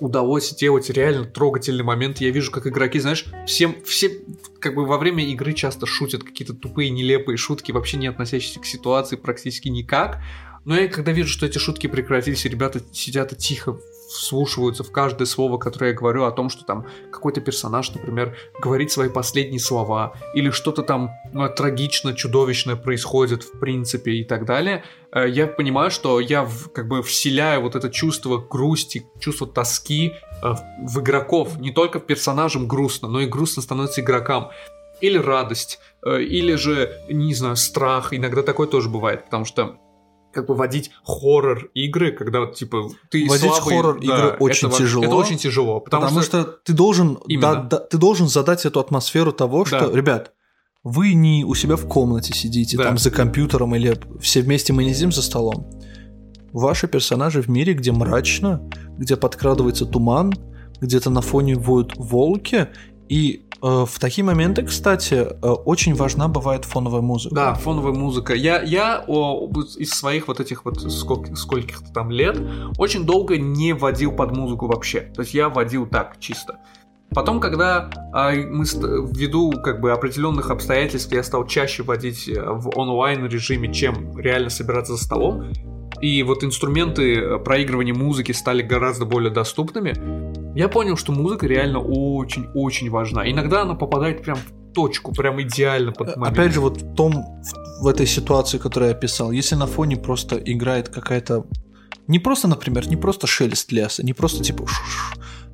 удалось сделать реально трогательный момент. Я вижу, как игроки, знаешь, всем, все как бы во время игры часто шутят какие-то тупые, нелепые шутки, вообще не относящиеся к ситуации практически никак. Но я когда вижу, что эти шутки прекратились, ребята сидят и тихо вслушиваются в каждое слово, которое я говорю, о том, что там какой-то персонаж, например, говорит свои последние слова, или что-то там ну, трагично, чудовищное происходит в принципе и так далее, э, я понимаю, что я в- как бы вселяю вот это чувство грусти, чувство тоски э, в- игроков. Не только персонажам грустно, но и грустно становится игрокам. Или радость, э, или же, не знаю, страх. Иногда такое тоже бывает, потому что как бы водить хоррор игры, когда вот типа ты Водить слабый, хоррор игры это очень во- тяжело, Это очень тяжело, потому, Потому, что, что... ты должен, да- да- ты должен задать эту атмосферу того, что, Да. ребят, вы не у себя в комнате сидите, Да. там за компьютером или все вместе мы не сидим за столом. Ваши персонажи в мире, где мрачно, где подкрадывается туман, где-то на фоне воют волки, и в такие моменты, кстати, э, очень важна бывает фоновая музыка. Да, фоновая музыка. Я, я о, из своих вот этих вот сколь- скольких-то там лет очень долго не водил под музыку вообще. То есть я водил так, чисто. Потом, когда а, мы ввиду как бы определенных обстоятельств я стал чаще водить э, в онлайн режиме, чем реально собираться за столом, и вот инструменты э, проигрывания музыки стали гораздо более доступными, я понял, что музыка реально очень-очень важна. Иногда она попадает прям в точку, прям идеально под момент. Опять же, вот в том, в, этой ситуации, которую я описал, если на фоне просто играет какая-то... Не просто, например, не просто шелест леса, не просто типа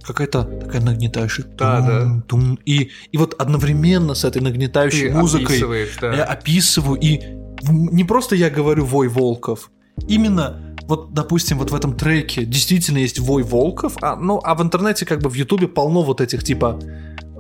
какая-то такая нагнетающая Да, да. тум, и, и вот одновременно с этой нагнетающей Ты музыкой да. я описываю, и не просто я говорю вой волков, именно вот, допустим, вот в этом треке действительно есть вой волков, а, ну, а в интернете, как бы в Ютубе полно вот этих, типа,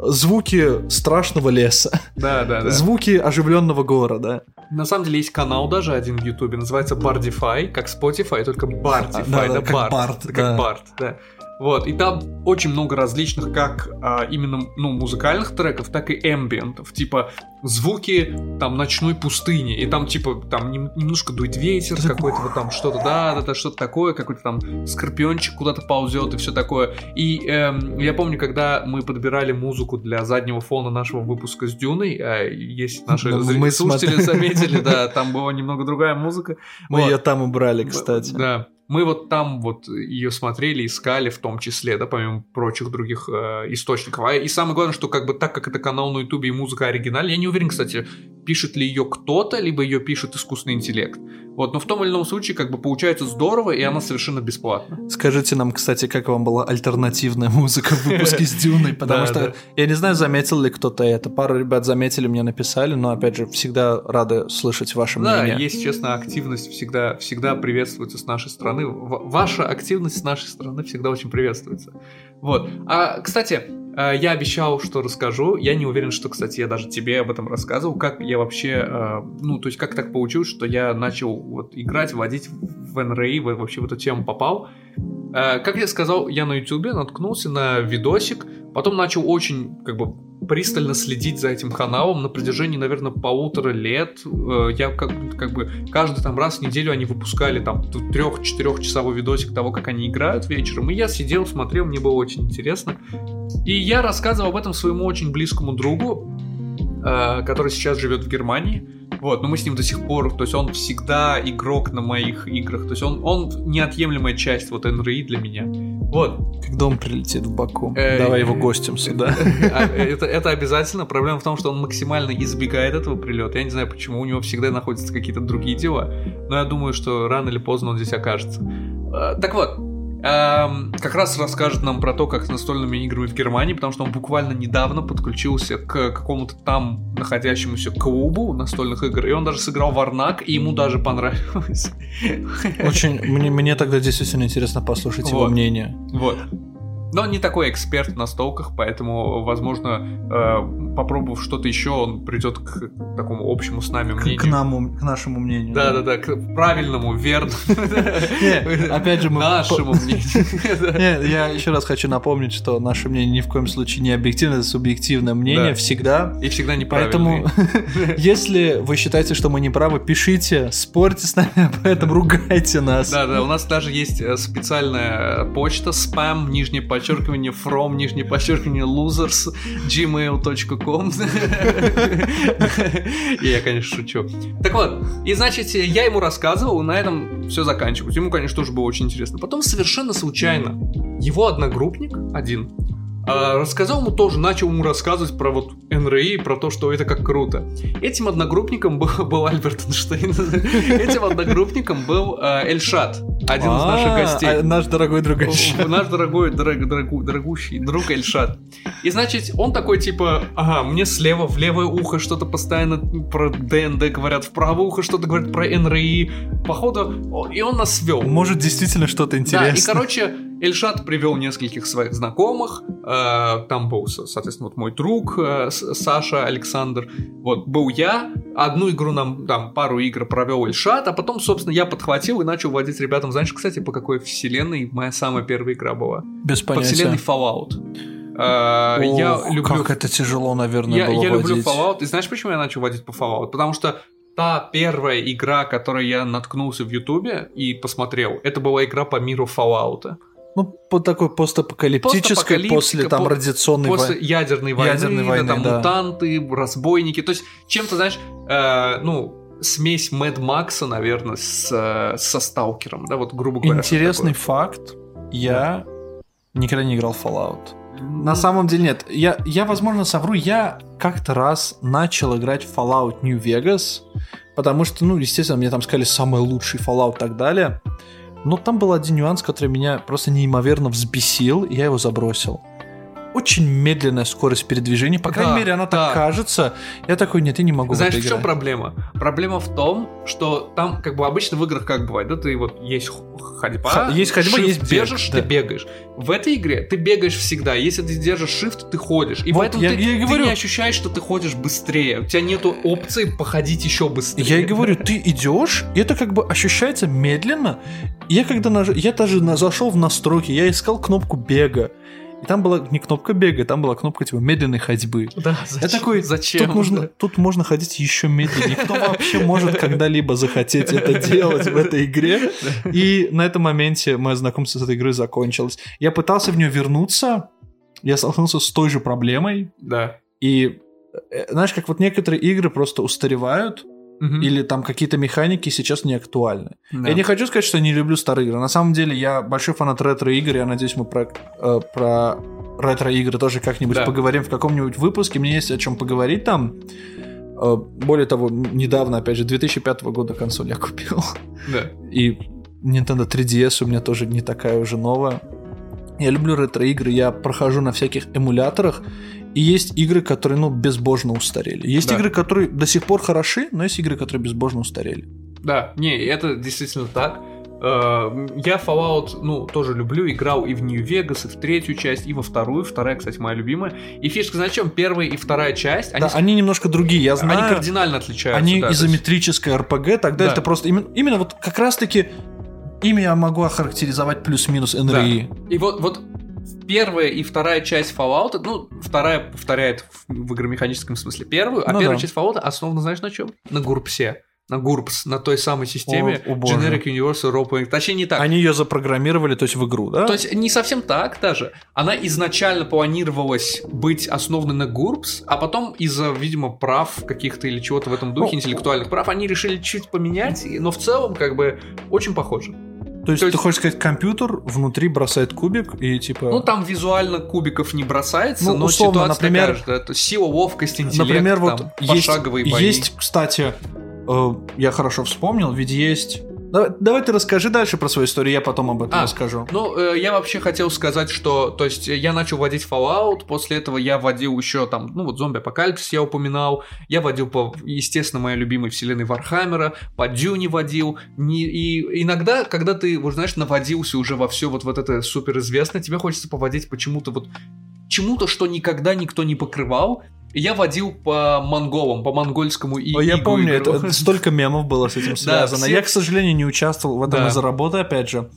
звуки страшного леса, Да, да, да. звуки оживленного города. На самом деле есть канал даже один в Ютубе, называется Bardify, как Spotify, только Bardify, Да, да, да, как Bard, как да. Bard, да. Вот, и там очень много различных как а, именно, ну, музыкальных треков, так и эмбиентов, типа звуки там ночной пустыни, и там типа там нем- немножко дует ветер, какой-то вот там что-то, да, да, да, что-то такое, какой-то там скорпиончик куда-то ползет и все такое. И эм, я помню, когда мы подбирали музыку для заднего фона нашего выпуска с Дюной, а, если наши Ну, зрители- мы слушатели смотрели. заметили, да, там была немного другая музыка. Мы Вот. ее там убрали, кстати. Да. Мы вот там вот ее смотрели, искали в том числе, да, помимо прочих других э, источников. А, и самое главное, что как бы так как это канал на ютубе и музыка оригинальная, я не уверен, кстати, пишет ли ее кто-то, либо ее пишет искусственный интеллект. Вот, но в том или ином случае как бы получается здорово, и она совершенно бесплатна. Скажите нам, кстати, как вам была альтернативная музыка в выпуске с Дюной, потому [laughs] что я не знаю, заметил ли кто-то это. Пару ребят заметили, мне написали, но опять же всегда рады слышать ваше мнение. Да, есть, честно, активность всегда, всегда приветствуется с нашей стороны. Ваша активность с нашей стороны всегда очень приветствуется. Вот. А, кстати, Э, я обещал, что расскажу. Я не уверен, что, кстати, я даже тебе об этом рассказывал. Как я вообще, э, ну, то есть как так получилось, что я начал вот играть, водить в НРИ, вообще в эту тему попал. Э, как я сказал, я на YouTube наткнулся на видосик, потом начал очень, как бы, пристально следить за этим каналом на протяжении, наверное, полутора лет. Я как, как бы каждый там раз в неделю они выпускали там трех-четырехчасовой видосик того, как они играют вечером. И я сидел, смотрел, мне было очень интересно. И я рассказывал об этом своему очень близкому другу, э, который сейчас живет в Германии. Вот, но мы с ним до сих пор, то есть он всегда игрок на моих играх, то есть он, он неотъемлемая часть вот НРИ для меня. Вот. Когда он прилетит в Баку, э, давай его гостем сюда. [laughs] А, это, это обязательно. Проблема в том, что он максимально избегает этого прилета. Я не знаю, почему у него всегда находятся какие-то другие дела, но я думаю, что рано или поздно он здесь окажется. Э, так вот, эм, как раз расскажет нам про то, как с настольными играми в Германии, потому что он буквально недавно подключился к какому-то там находящемуся клубу настольных игр, и он даже сыграл в Арнак, и ему даже понравилось. Очень, мне, мне тогда действительно интересно послушать вот. его мнение. Вот. Но он не такой эксперт на столках, поэтому, возможно, э, попробовав что-то еще, он придет к такому общему с нами мнению. К, к, нам, к нашему мнению. Да, да, да, к правильному, верному. [laughs] Опять же, мы... Нашему мнению. [laughs] Я еще раз хочу напомнить, что наше мнение ни в коем случае не объективное, это субъективное мнение всегда. И всегда неправильное. Поэтому, [laughs] если вы считаете, что мы не правы, пишите, спорьте с нами об этом, ругайте нас. Да, да, у нас даже есть э, специальная почта, спам, нижний подчеркивание from, нижнее подчеркивание losers, gmail.com. [laughs] Я, конечно, шучу. Так вот, и значит, я ему рассказывал, на этом все заканчивалось. Ему, конечно, тоже было очень интересно. Потом совершенно случайно его одногруппник один а, рассказал ему тоже, начал ему рассказывать про вот НРИ, про то, что это как круто. Этим одногруппником был, [laughs] был Альберт Эйнштейн. Этим одногруппником был э, Эльшат, один из наших а, гостей. А, наш дорогой друг Эльшат. Наш дорогой, дорогущий друг Эльшат. И значит, он такой типа, ага, мне слева в левое ухо что-то постоянно про ДНД говорят, в правое ухо что-то говорят про НРИ. Походу, и он нас свел. Может, действительно что-то интересное. Да, и короче, Эльшат привел нескольких своих знакомых. Э, там был, соответственно, вот мой друг э, Саша Александр. Вот был я. Одну игру нам, там, пару игр провел Эльшат, а потом, собственно, я подхватил и начал водить ребятам. Знаешь, кстати, по какой вселенной моя самая первая игра была? Без понятия. По вселенной Fallout. Uh, Ох, я люблю... Как это тяжело, наверное, я, было Я водить. люблю Fallout. И знаешь, почему я начал водить по Fallout? Потому что та первая игра, которой я наткнулся в Ютубе и посмотрел, это была игра по миру Fallout. Ну, по такой постапокалиптической, после там радиационной после войны. ядерной войны, ядерной войны там да. мутанты, разбойники. То есть чем-то, знаешь, э, ну, смесь Мэд Макса, наверное, с, э, со Сталкером, да, вот грубо говоря. Интересный факт. Я никогда не играл в Fallout. На самом деле нет. Я, я, возможно, совру. Я как-то раз начал играть в Fallout New Vegas, потому что, ну, естественно, мне там сказали самый лучший Fallout и так далее. Но там был один нюанс, который меня просто неимоверно взбесил, и я его забросил очень медленная скорость передвижения, по крайней да, мере, она да. так кажется. Я такой, нет, я не могу Знаешь, в, в чем проблема? Проблема в том, что там, как бы обычно в играх как бывает, да, ты вот есть ходьба, Х- есть ходьба, есть бег, держишь, да. ты бегаешь. В этой игре ты бегаешь всегда. Если ты держишь shift, ты ходишь. И вот поэтому я, ты, я ты говорю... не ощущаешь, что ты ходишь быстрее. У тебя нету опции походить еще быстрее. Я и говорю, ты идешь, и это как бы ощущается медленно. Я когда наж... я даже зашел в настройки, я искал кнопку бега. И там была не кнопка бега, там была кнопка типа медленной ходьбы. Да, зачем? Я такой, зачем? Тут, нужно, тут можно ходить еще медленнее. Кто вообще может когда-либо захотеть это делать в этой игре? И на этом моменте мое знакомство с этой игрой закончилось. Я пытался в нее вернуться, я столкнулся с той же проблемой. Да. И э, знаешь, как вот некоторые игры просто устаревают, Мгм. или там какие-то механики сейчас не актуальны. Да. Я не хочу сказать, что я не люблю старые игры. На самом деле я большой фанат ретро-игр. Я надеюсь, мы про, э, про ретро-игры тоже как-нибудь Да. поговорим в каком-нибудь выпуске. Мне есть о чем поговорить там. Э, Более того, недавно, опять же, 2005 года консоль я купил. Да. И Nintendo 3DS у меня тоже не такая уже новая. Я люблю ретро-игры, я прохожу на всяких эмуляторах. И есть игры, которые, ну, безбожно устарели. Есть Да. игры, которые до сих пор хороши, но есть игры, которые безбожно устарели. Да, не, это действительно так. Э, Я Fallout, ну, тоже люблю, играл и в Нью-Вегас, и в третью часть, и во вторую. Вторая, кстати, моя любимая. И фишка, знаешь, чем? Первая и вторая часть, они, да, они немножко другие, я они знаю. кардинально отличаются. Они да, изометрическое РПГ, тогда Да. это просто именно, именно вот как раз-таки ими я могу охарактеризовать плюс-минус НРИ. И вот, вот первая и вторая часть Fallout, ну, вторая повторяет в, в игромеханическом смысле первую, а Ну первая да. часть Fallout основана, знаешь, на чем? На гурпсе. На гурпс, на той самой системе О, о боже. Generic Universal Playing. Точнее, не так. Они ее запрограммировали, то есть в игру, да? То есть не совсем так даже. Она изначально планировалась быть основанной на GURPS, а потом из-за, видимо, прав каких-то или чего-то в этом духе, Ну, интеллектуальных прав, они решили чуть поменять, но в целом как бы очень похоже. То, есть то ты есть- хочешь сказать, компьютер внутри бросает кубик и типа... Ну, там визуально кубиков не бросается, Ну, но условно, ситуация например- такая же. да, это сила, ловкость, интеллект, Например, там, вот есть, пошаговые бои. есть, кстати, э, я хорошо вспомнил, ведь есть... Давай, давай ты расскажи дальше про свою историю, я потом об этом А, расскажу. Ну, э, я вообще хотел сказать, что, то есть, я начал водить Fallout, после этого я водил еще там, ну вот зомби апокалипсис я упоминал, я водил по, естественно, моей любимой вселенной Warhammer 'а, по Дюне водил, не, и иногда, когда ты, вот знаешь, наводился уже во все вот, вот это суперизвестное, тебе хочется поводить почему-то вот чему-то, что никогда никто не покрывал, я водил по монголам, по монгольскому и Ой, я помню, игру. это, столько мемов было с этим [laughs] связано. все- Я, к сожалению, не участвовал в этом Да. из-за работы, опять же.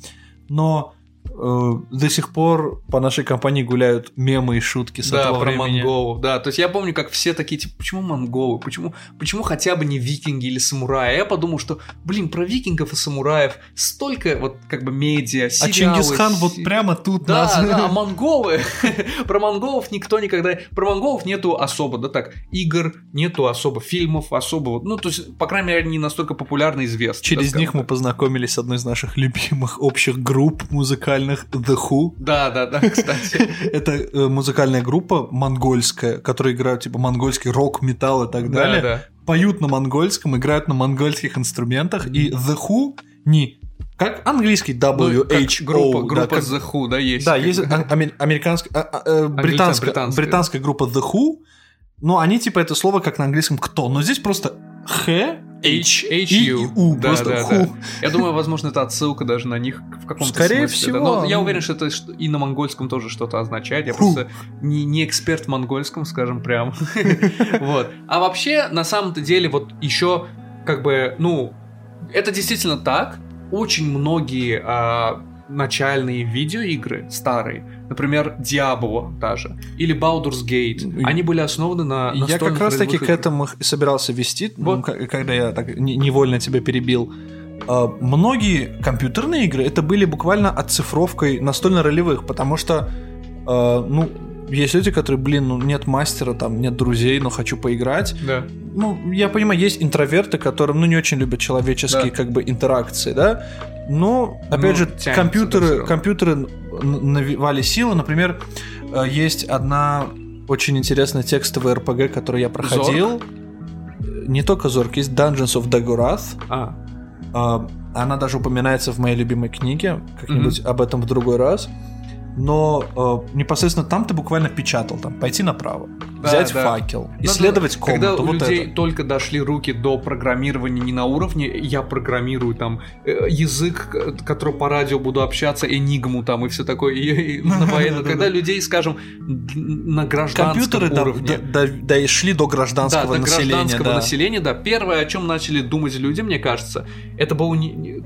Но до сих пор по нашей компании гуляют мемы и шутки с Да, этого про времени. монголов, да. То есть я помню, как все такие, типа, почему монголы? Почему, почему хотя бы не викинги или самураи? А я подумал, что, блин, про викингов и самураев столько вот как бы медиа, А сериалы... Чингисхан вот си- прямо тут Да, нас... да, а [laughs] монголы, [laughs] про монголов никто никогда, про монголов нету особо, да так, игр, нету особо фильмов, особо, вот, ну, то есть, по крайней мере, не настолько популярно и известно. Через да, них мы познакомились с одной из наших любимых общих групп музыкальных The Who. Да, да, да, [laughs] кстати. Это э, музыкальная группа монгольская, которая играет типа монгольский рок, металл и так Да, далее. да. Поют на монгольском, играют на монгольских инструментах. И The Who не как английский Ну, как WHO. группа, да, группа как- The Who, да, есть. Да, есть а- американская, а- а, э, британская, британская. британская группа The Who, но они типа это слово как на английском кто, но здесь просто Х, H, H, и U. U, Да, просто да, да. Я думаю, возможно, это отсылка даже на них в каком-то Скорее смысле, да. всего, Но я уверен, что это и на монгольском тоже что-то означает. Я Фу. просто не, не эксперт в монгольском, скажем прям. [laughs] Вот. А вообще, на самом-то деле, вот еще как бы, ну, это действительно так. Очень многие а, начальные видеоигры старые, например, Diablo даже, или Baldur's Gate, они были основаны на Я как настольных раз таки ролевых к этому собирался вести, ну, Вот. когда я так не- невольно тебя перебил. А, Многие компьютерные игры это были буквально оцифровкой настольно-ролевых, потому что, а, ну, есть люди, которые, блин, ну нет мастера, там нет друзей, но хочу поиграть. Да. Ну, я понимаю, есть интроверты, которым, ну, не очень любят человеческие, Да. как бы, интеракции, да. Но, опять Ну, же, компьютеры, компьютеры н- навевали силы. Например, э, есть одна очень интересная текстовая РПГ, которую я проходил. Не только Зорк, есть Dungeons of Dagorath. А, А, Она даже упоминается в моей любимой книге, как-нибудь об этом в другой раз. Но э, непосредственно там ты буквально печатал, там, пойти направо, Да, взять да. факел, Да, исследовать да, да. Когда комнату, у вот людей это. только дошли руки до программирования не на уровне, я программирую там э, язык, который по радио буду общаться, энигму там и все такое, и- и [laughs] на Да-да-да. когда людей, скажем, на гражданском Компьютеры уровне. до- до- дошли до Да, гражданского до населения, гражданского да. населения, да. Первое, о чем начали думать люди, мне кажется, это было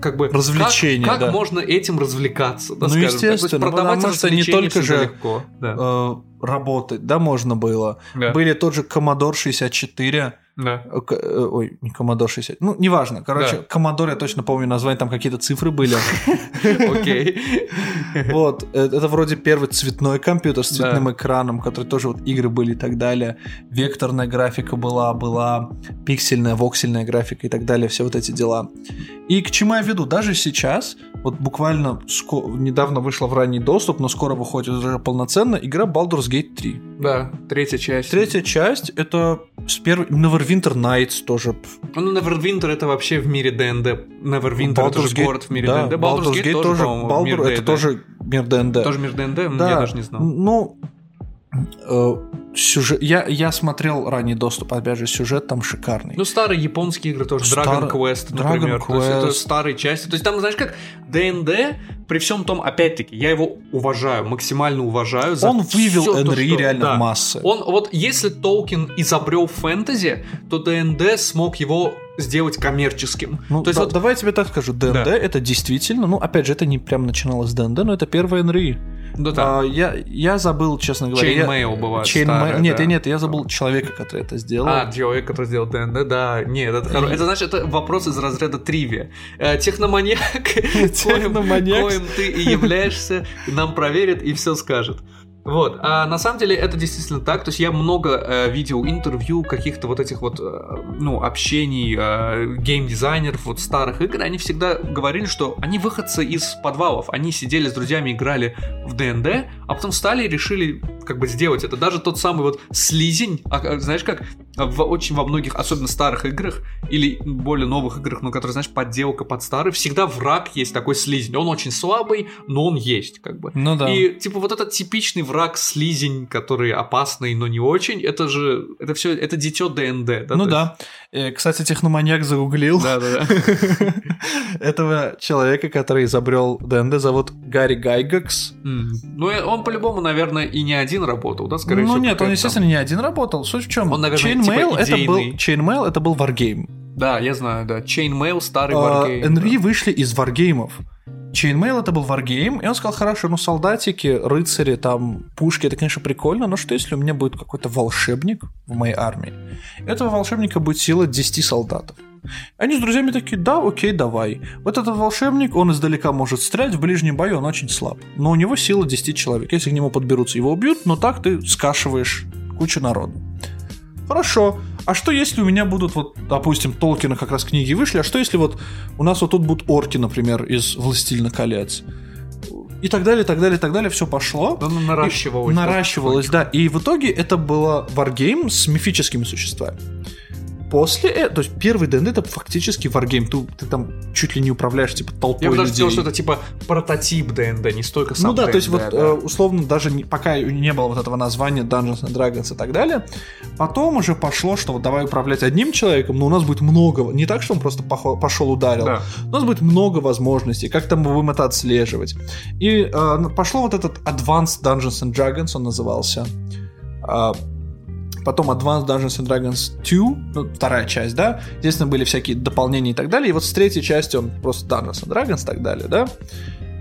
как бы Развлечение, Как, можно этим развлекаться? Ну, естественно, продавать что не только же, легко. Да. Э, работать, да, можно было. Да. Были тот же Commodore 64, Да. К- э, Ой, не Commodore 60. Ну, неважно. Короче, Да. Commodore, я точно помню название, там какие-то цифры были. [laughs] Окей. Вот, э, это вроде первый цветной компьютер с цветным экраном, который тоже вот игры были и так далее. Векторная графика была, была пиксельная, воксельная графика и так далее, все вот эти дела. И к чему я веду? Даже сейчас, вот буквально недавно вышла в ранний доступ, но скоро выходит уже полноценно, игра Baldur's Gate 3. Да, третья часть. Третья часть, это с первой... Neverwinter Nights тоже. Ну, Neverwinter это вообще в мире д&д. Neverwinter это Baldur's же Gate- город в мире да, д&д. Baldur's Gate тоже, по-моему, мир Baldur это D&D. тоже мир ДНД. Тоже мир? М, Да, Я даже не знал. Ну, сюжет... я, я смотрел ранний доступ, опять же, сюжет там шикарный. Ну, старые японские игры тоже, Dragon Стар- Quest, Dragon например. То есть это Quest. старые части. То есть там, знаешь, как ДНД, при всем том, опять-таки, я его уважаю, максимально уважаю. за Он вывел НРИ что- реально да. массы. Он, вот если Толкин изобрел фэнтези, то ДНД смог его сделать коммерческим. Ну, то есть да- вот давай я тебе так скажу, ДНД Да. это действительно, ну, опять же, это не прям начиналось с ДНД, но это первая НРИ. Ну да. А, я, я забыл, честно говоря. я- Chainmail бывает Chainmail- старая, Нет, да. я- нет, я забыл человека, который это сделал. А, человек, который сделал ДНД, да. Нет, это, хоро- И- это значит, это вопрос из разряда тривия. Э, техноманьяк, [laughs] коим ты и являешься, нам проверит и все скажет. Вот, а на самом деле это действительно так, то есть я много э, видел интервью каких-то вот этих вот, э, ну, общений э, геймдизайнеров вот старых игр, они всегда говорили, что они выходцы из подвалов, они сидели с друзьями, играли в ДНД, а потом встали и решили как бы сделать это. Даже тот самый вот слизень, а, а, знаешь как, в очень во многих, особенно старых играх или более новых играх, ну, которые, знаешь, подделка под старый, всегда враг есть такой слизень. Он очень слабый, но он есть, как бы. Ну да. И типа вот этот типичный враг слизень, который опасный, но не очень, это же, это все, это дитё ДНД. Да, ну да. Э, Кстати, техноманьяк загуглил. есть- Да, да, да. [laughs] Этого человека, который изобрел ДНД, зовут Гарри Гайгакс. Ну, и он по-любому, наверное, и не один работал, да, скорее ну всего. нет, он, естественно, не один работал. Суть в чем? Он, наверное, Chainmail типа это был. Chainmail это был Wargame. Да, я знаю, да. Chainmail, старый А, Wargame. Энри вышли из варгеймов. Chainmail это был варгейм, и он сказал, хорошо, ну солдатики, рыцари, там, пушки, это, конечно, прикольно, но что если у меня будет какой-то волшебник в моей армии? Этого волшебника будет сила 10 солдатов. Они с друзьями такие, да, окей, давай. Вот этот волшебник, он издалека может стрелять, в ближнем бою он очень слаб. Но у него сила 10 человек. Если к нему подберутся, его убьют, но так ты скашиваешь кучу народу. Хорошо. А что если у меня будут вот, допустим, Толкина как раз книги вышли, а что если вот у нас вот тут будут орки, например, из «Властелина колец»? И так далее, так далее, так далее, все пошло. Да, ну, наращивалось. Наращивалось, да. И в итоге это было варгейм с мифическими существами. После этого, то есть первый ДНД это фактически варгейм. Ты, ты там чуть ли не управляешь типа толпой Я бы даже людей. сказал, что это типа прототип ДНД, не столько сам Ну да, ДНД, то есть вот да. э, условно даже не- пока не было вот этого названия Dungeons and Dragons и так далее, потом уже пошло, что вот давай управлять одним человеком, но у нас будет много, не так, что он просто пошел ударил, Да. у нас будет много возможностей, как там мы будем это отслеживать. И э, пошло вот этот Advanced Dungeons and Dragons, он назывался. Потом Advanced Dungeons and Dragons 2, ну, вторая часть, да. Естественно, были всякие дополнения и так далее. И вот с третьей части он просто Dungeons and Dragons и так далее, да.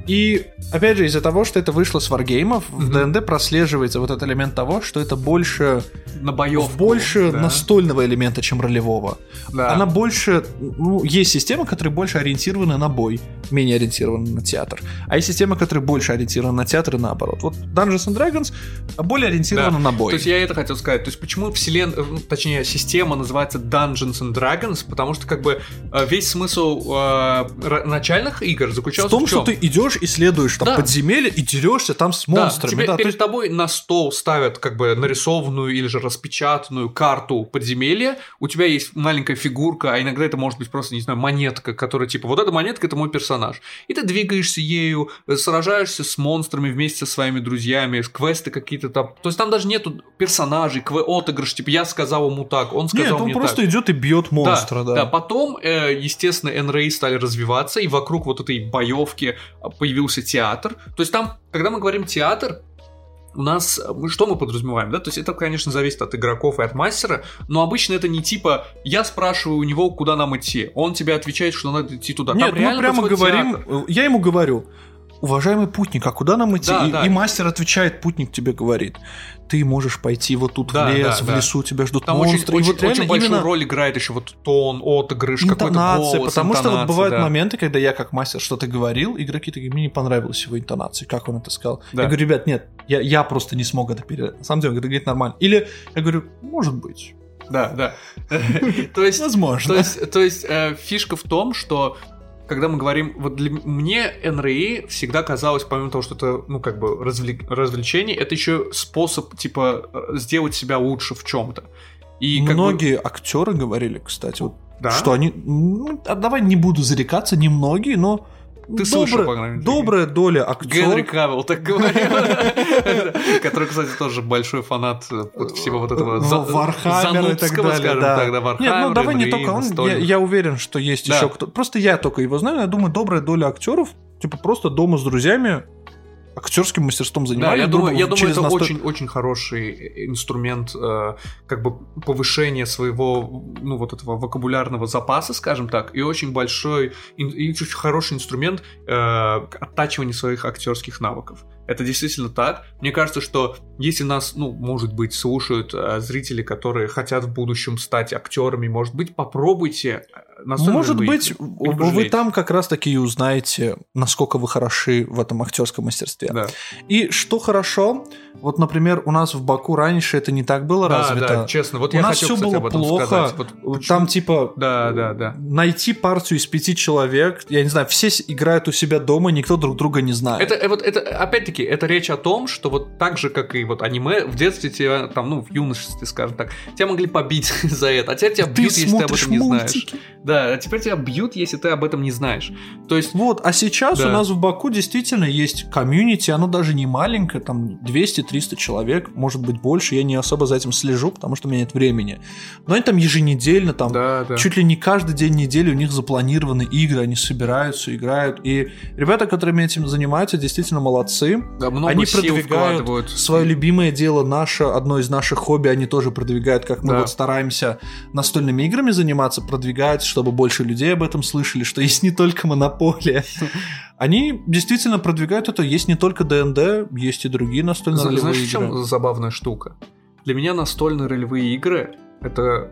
И, опять же, из-за того, что это вышло с варгеймов, в ДНД прослеживается вот этот элемент того, что это больше, На боевку. больше да. настольного элемента, чем ролевого. Да. Она больше... Ну, есть системы, которые больше ориентированы на бой, менее ориентированы на театр. А есть системы, которые больше ориентированы на театр и наоборот. Вот Dungeons and Dragons более ориентированы Да. на бой. То есть я это хотел сказать. То есть почему вселен... э, точнее, система называется Dungeons and Dragons, потому что как бы э, весь смысл э, начальных игр в заключался том, в чем? что ты идешь, исследуешь там Да. подземелье и дерешься там с монстрами. Да, тебе Да, перед есть- тобой на стол ставят как бы нарисованную или же распечатанную карту подземелья. У тебя есть маленькая фигурка, а иногда это может быть просто, не знаю, монетка, которая типа вот эта монетка это мой персонаж. И ты двигаешься ею, э, сражаешься с монстрами вместе со своими друзьями, квесты какие-то там. То есть там даже нету персонажей, кве отыгрыш, типа я сказал ему так, он сказал Нет, он мне просто так. идет и бьет монстра, да. Да, потом, э, естественно, НРА стали развиваться, и вокруг вот этой боевки а, появился театр. То есть там, когда мы говорим театр, у нас, что мы подразумеваем, да? То есть это, конечно, зависит от игроков и от мастера, но обычно это не типа, я спрашиваю у него, куда нам идти, он тебе отвечает, что надо идти туда. Нет, Там мы прямо говорим, театр. э, я ему говорю, уважаемый путник, а куда нам идти? Да, и, да. и мастер отвечает, путник тебе говорит, ты можешь пойти вот тут Да, в лес, да, в да. лесу тебя ждут Там очень, монстры. и очень, вот реально очень большую роль играет еще вот тон, отыгрыш, какой-то голос, потому что вот бывают да. моменты, когда я как мастер что-то говорил, игроки такие, мне не понравилась его интонация, как он это сказал. Да. Я говорю, ребят, нет, я, я просто не смог это передать. На самом деле, он говорит, нормально. Или я говорю, может быть. Да, да. [laughs] То есть, Возможно. то есть, то есть э, фишка в том, что когда мы говорим, вот для мне НРИ всегда казалось, помимо того, что это, ну, как бы развлек- развлечение, это еще способ, типа, э, сделать себя лучше в чем-то. И как бы- Многие актеры говорили, кстати, вот, да? что они... ну, а давай не буду зарекаться, не многие, но Ты слышал, добрая, по крайней мере. добрая доля Генри актеров. Кавилл так говорил. [laughs] Который, кстати, тоже большой фанат э, всего вот этого за- Warhammer и так занудского, далее, скажем так, Нет, ну давай не только он, я, уверен, что есть еще кто Просто я только его знаю, я думаю, добрая доля актеров, типа просто дома с друзьями актерским мастерством Да, занимались. я грубо думаю, я думаю, это насто- очень, очень хороший инструмент, э, как бы повышения своего, ну вот этого вокабулярного запаса, скажем так, и очень большой, ин- и очень хороший инструмент э, оттачивания своих актерских навыков. Это действительно так. Мне кажется, что если нас, ну, может быть, слушают э, зрители, которые хотят в будущем стать актерами, может быть, попробуйте. э, Может быть, вы там как раз таки и узнаете, насколько вы хороши в этом актерском мастерстве. Да. И что хорошо, вот, например, у нас в Баку раньше это не так было Да, развито. да, честно. Вот У я нас хотел, все кстати, было об этом плохо. сказать. Вот почему- Там типа Да, да, да. найти партию из пяти человек, я не знаю, все играют у себя дома, никто друг друга не знает. Это э, вот это опять-таки это речь о том, что вот так же как и вот аниме в детстве тебя там ну в юношестве скажем так тебя могли побить [laughs] за это, а теперь тебя Ты бьют если ты об этом не знаешь. мультики. Да, а теперь тебя бьют если ты об этом не знаешь. То есть Вот, а сейчас Да. у нас в Баку действительно есть комьюнити, оно даже не маленькое, там 200-300 человек, может быть больше, я не особо за этим слежу, потому что у меня нет времени. Но они там еженедельно, там да, да. чуть ли не каждый день недели у них запланированы игры, они собираются, играют. И ребята, которыми этим занимаются, действительно молодцы. Много они сил продвигают вкладывают. свое любимое дело, наше, одно из наших хобби, они тоже продвигают, как мы Да. вот стараемся настольными играми заниматься, продвигают, чтобы больше людей об этом слышали, что есть не только монополия. [laughs] Они действительно продвигают это. Есть не только ДНД, есть и другие настольные ролевые Знаешь, в игры. чем забавная штука? Для меня настольные ролевые игры это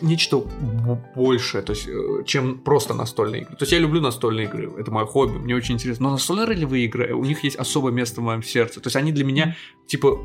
нечто большее, то есть, э, чем просто настольные игры. То есть я люблю настольные игры, это мое хобби, мне очень интересно. Но настольные ролевые игры, у них есть особое место в моем сердце. То есть они для меня типа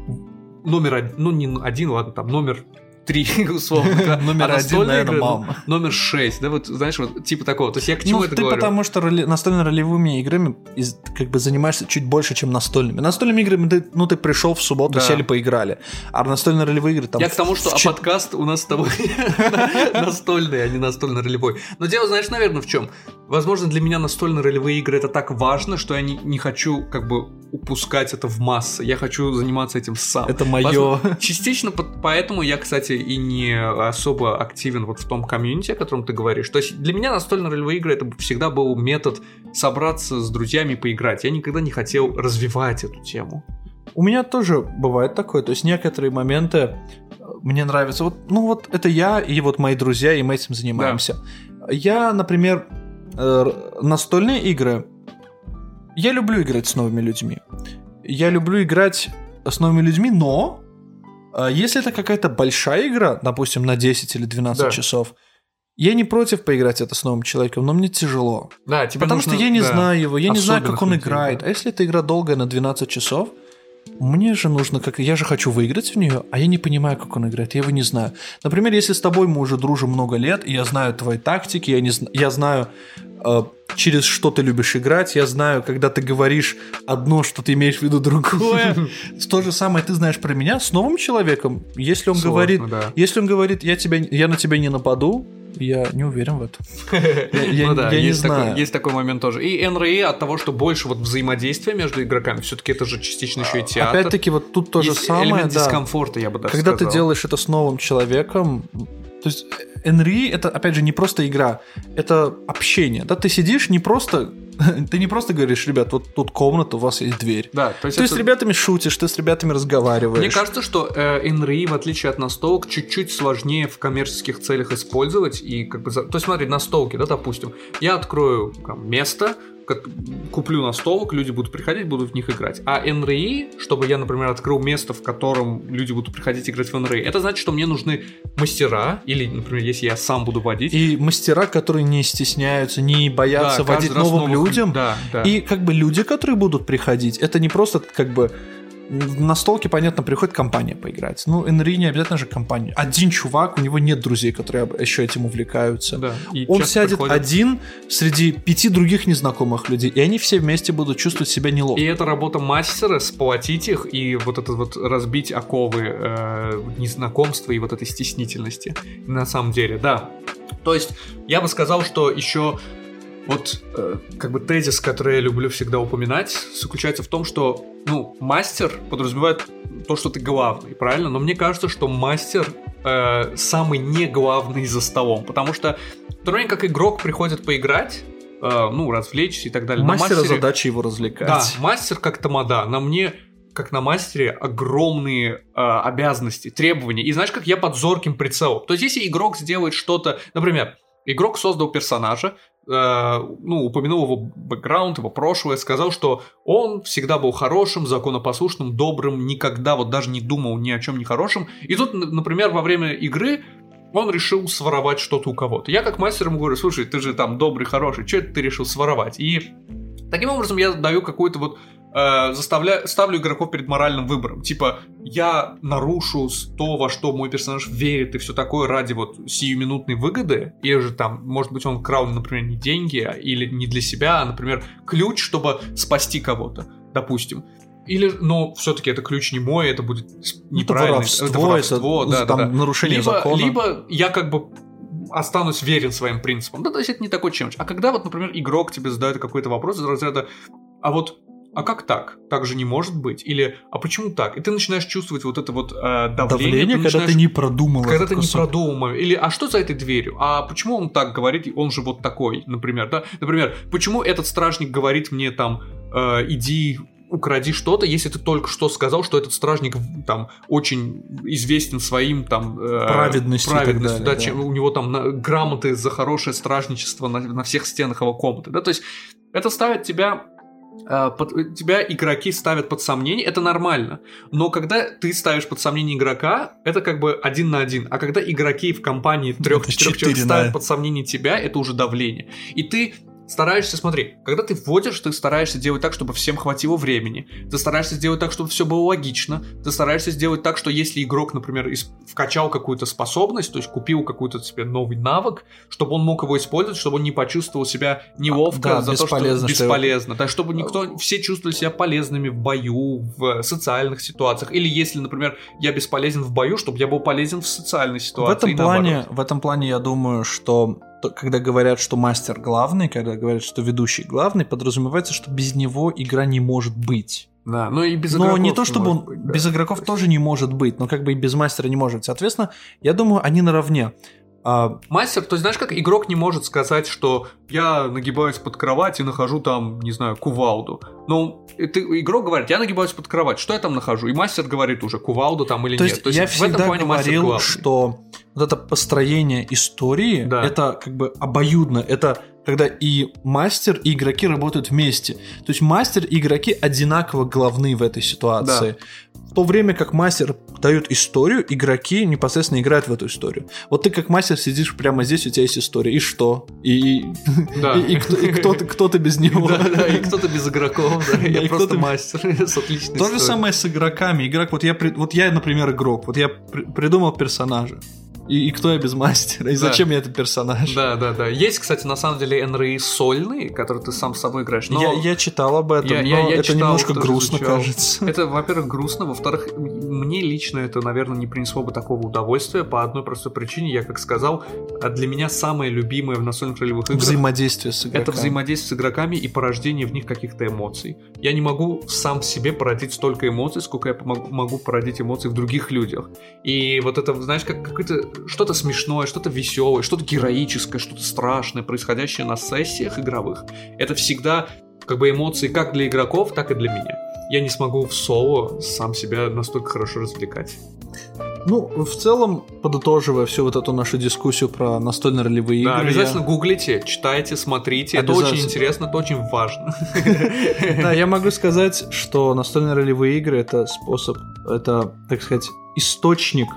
номер один, ну не один, ладно, там номер три, [laughs] условно. [laughs] Номер А один, наверное, ну, мама. Номер шесть, да, вот знаешь, вот типа такого. То есть я к чему Ну, это ты говорю? потому что роли- настольно-ролевыми играми из- как бы занимаешься чуть больше, чем настольными. Настольными играми ты, ну, ты пришел в субботу, Да. сели, поиграли. А настольно-ролевые игры там... Я к тому, что в а подкаст у нас с тобой [laughs] настольный, а не настольно-ролевой. Но дело, знаешь, наверное, в чем? Возможно, для меня настольно-ролевые игры это так важно, что я не, не хочу как бы упускать это в массы. Я хочу заниматься этим сам. Это мое... Возможно, Частично по- поэтому я, кстати, и не особо активен вот в том комьюнити, о котором ты говоришь. То есть для меня настольно-ролевые игры это всегда был метод собраться с друзьями и поиграть. Я никогда не хотел развивать эту тему. У меня тоже бывает такое, то есть некоторые моменты э, мне нравятся. Вот, ну вот это я и вот мои друзья, и мы этим занимаемся. Я, например, э, настольные игры. Я люблю играть с новыми людьми. Я люблю играть с новыми людьми, но э, если это какая-то большая игра, допустим, на 10 или 12 Да. часов, я не против поиграть это с новым человеком, но мне тяжело. Да, тебе Потому нужно- что я не да. знаю его, я не знаю, как он играет. да. А если эта игра долгая на 12 часов, мне же нужно, как я же хочу выиграть в нее, а я не понимаю, как он играет, я его не знаю. Например, если с тобой мы уже дружим много лет, и я знаю твои тактики, я, не, я знаю, через что ты любишь играть, я знаю, когда ты говоришь одно, что ты имеешь в виду другое. [laughs] То же самое ты знаешь про меня с новым человеком. Если он Сложно, говорит, да. если он говорит, я, тебя, я на тебя не нападу, я не уверен в этом. Я, ну да, я не знаю. Есть такой момент тоже. И НРИ от того, что больше вот взаимодействия между игроками, все-таки это же частично еще и театр. Опять-таки, вот тут то же Есть самое, элемент да. дискомфорта, я бы даже Когда сказал. ты делаешь это с новым человеком, то есть NRI это, опять же, не просто игра, это общение. Да, ты сидишь не просто, [laughs] ты не просто говоришь, ребят, вот тут комната, у вас есть дверь. Да, то есть Ты это- с ребятами шутишь, ты с ребятами разговариваешь. Мне кажется, что э, NRI, в отличие от настолок, чуть-чуть сложнее в коммерческих целях использовать. И как бы То есть, смотри, настолки, да, допустим, я открою там, место, куплю настолок, люди будут приходить, будут в них играть. А NRE, чтобы я, например, открыл место, в котором люди будут приходить играть в NRE, это значит, что мне нужны мастера, или, например, если я сам буду водить. И мастера, которые не стесняются, не боятся да, водить новым новых... людям. Да, да. И как бы люди, которые будут приходить, это не просто как бы на столке, понятно, приходит компания поиграть. Ну, Энри не обязательно же компания. Один чувак, у него нет друзей, которые еще этим увлекаются. Да, Он сядет приходит... один среди пяти других незнакомых людей, и они все вместе будут чувствовать себя неловко. И это работа мастера, сплотить их и вот это вот разбить оковы э, незнакомства и вот этой стеснительности. На самом деле, да. То есть, я бы сказал, что еще вот э, как бы тезис, который я люблю всегда упоминать, заключается в том, что ну, мастер подразумевает то, что ты главный, правильно? Но мне кажется, что мастер э, самый не главный за столом, потому что в как игрок приходит поиграть, э, ну, развлечься и так далее. Мастера мастере... задача его развлекать. Да, мастер как тамада. На мне как на мастере огромные э, обязанности, требования. И знаешь, как я под зорким прицелом. То есть, если игрок сделает что-то, например, игрок создал персонажа, ну, упомянул его бэкграунд, его прошлое, сказал, что он всегда был хорошим, законопослушным, добрым, никогда вот даже не думал ни о чем нехорошем. И тут, например, во время игры он решил своровать что-то у кого-то. Я как мастер ему говорю, слушай, ты же там добрый, хороший, что это ты решил своровать? И таким образом я даю какую-то вот э, заставля... ставлю игроков перед моральным выбором. Типа, я нарушу то, во что мой персонаж верит и все такое ради вот сиюминутной выгоды, или же там, может быть, он крал, например, не деньги, а, или не для себя, а, например, ключ, чтобы спасти кого-то, допустим. Или, но все-таки это ключ не мой, это будет неправильно. Это воровство, это, воровство, это, да, там, да, нарушение либо, закона. Либо я как бы останусь верен своим принципам. Да, то есть это не такой челлендж. А когда вот, например, игрок тебе задает какой-то вопрос из разряда, а вот а как так? Так же не может быть. Или, а почему так? И ты начинаешь чувствовать вот это вот э, давление. Давление, ты когда ты не продумал. Когда ты не продумал. Или, а что за этой дверью? А почему он так говорит? Он же вот такой, например, да? Например, почему этот стражник говорит мне там, э, иди укради что-то, если ты только что сказал, что этот стражник там очень известен своим там э, праведностью, праведностью далее, да, да. Чем, у него там на, грамоты за хорошее стражничество на, на всех стенах его комнаты, да, то есть это ставит тебя под, тебя игроки ставят под сомнение, это нормально. Но когда ты ставишь под сомнение игрока, это как бы один на один. А когда игроки в компании трех-четырех человек ставят под сомнение тебя, это уже давление. И ты стараешься, смотри, когда ты вводишь, ты стараешься делать так, чтобы всем хватило времени. Ты стараешься сделать так, чтобы все было логично. Ты стараешься сделать так, что если игрок, например, вкачал какую-то способность, то есть купил какой-то себе новый навык, чтобы он мог его использовать, чтобы он не почувствовал себя неловко а, да, за то, что бесполезно. Да, чтобы никто, все чувствовали себя полезными в бою, в социальных ситуациях. Или если, например, я бесполезен в бою, чтобы я был полезен в социальной ситуации. В этом плане, в этом плане я думаю, что когда говорят, что мастер главный, когда говорят, что ведущий главный, подразумевается, что без него игра не может быть. Да, но и без но игроков. Но не то, чтобы он быть, да. без игроков тоже не может быть, но как бы и без мастера не может. Соответственно, я думаю, они наравне. А... Мастер, то есть знаешь, как игрок не может сказать, что я нагибаюсь под кровать и нахожу там, не знаю, кувалду. Ну, ты, игрок говорит, я нагибаюсь под кровать, что я там нахожу? И мастер говорит уже, кувалду там или то нет. Есть то есть я в этом плане говорил, что вот это построение истории, да. это как бы обоюдно, это когда и мастер, и игроки работают вместе. То есть мастер и игроки одинаково главны в этой ситуации. Да. В то время как мастер дает историю, игроки непосредственно играют в эту историю. Вот ты как мастер сидишь прямо здесь, у тебя есть история. И что? И, да. и, и, кто, и кто, ты, кто ты без него? Да, да, и кто-то без игроков, да. Я и просто мастер [laughs] с отличной То же самое с игроками. Игрок, вот я, вот я, например, игрок. Вот я придумал персонажа. И, и кто я без мастера? И да. зачем мне этот персонаж? Да, да, да. Есть, кстати, на самом деле НРИ сольные, которые ты сам с собой играешь. Но... Я, я читал об этом, я, но я, я это читал, немножко грустно, изучал. кажется. Это, во-первых, грустно. Во-вторых, мне лично это, наверное, не принесло бы такого удовольствия по одной простой причине. Я, как сказал, а для меня самое любимое в настольных ролевых играх... Взаимодействие с игроками. Это взаимодействие с игроками и порождение в них каких-то эмоций. Я не могу сам себе породить столько эмоций, сколько я могу породить эмоций в других людях. И вот это, знаешь, как какой-то что-то смешное, что-то веселое, что-то героическое, что-то страшное, происходящее на сессиях игровых, это всегда как бы эмоции как для игроков, так и для меня. Я не смогу в соло сам себя настолько хорошо развлекать. Ну, в целом, подытоживая всю вот эту нашу дискуссию про настольно-ролевые Да, игры. обязательно я- гуглите, читайте, смотрите. Это очень интересно, это очень важно. [laughs] Да, я могу сказать, что настольно-ролевые игры это способ, это, так сказать, источник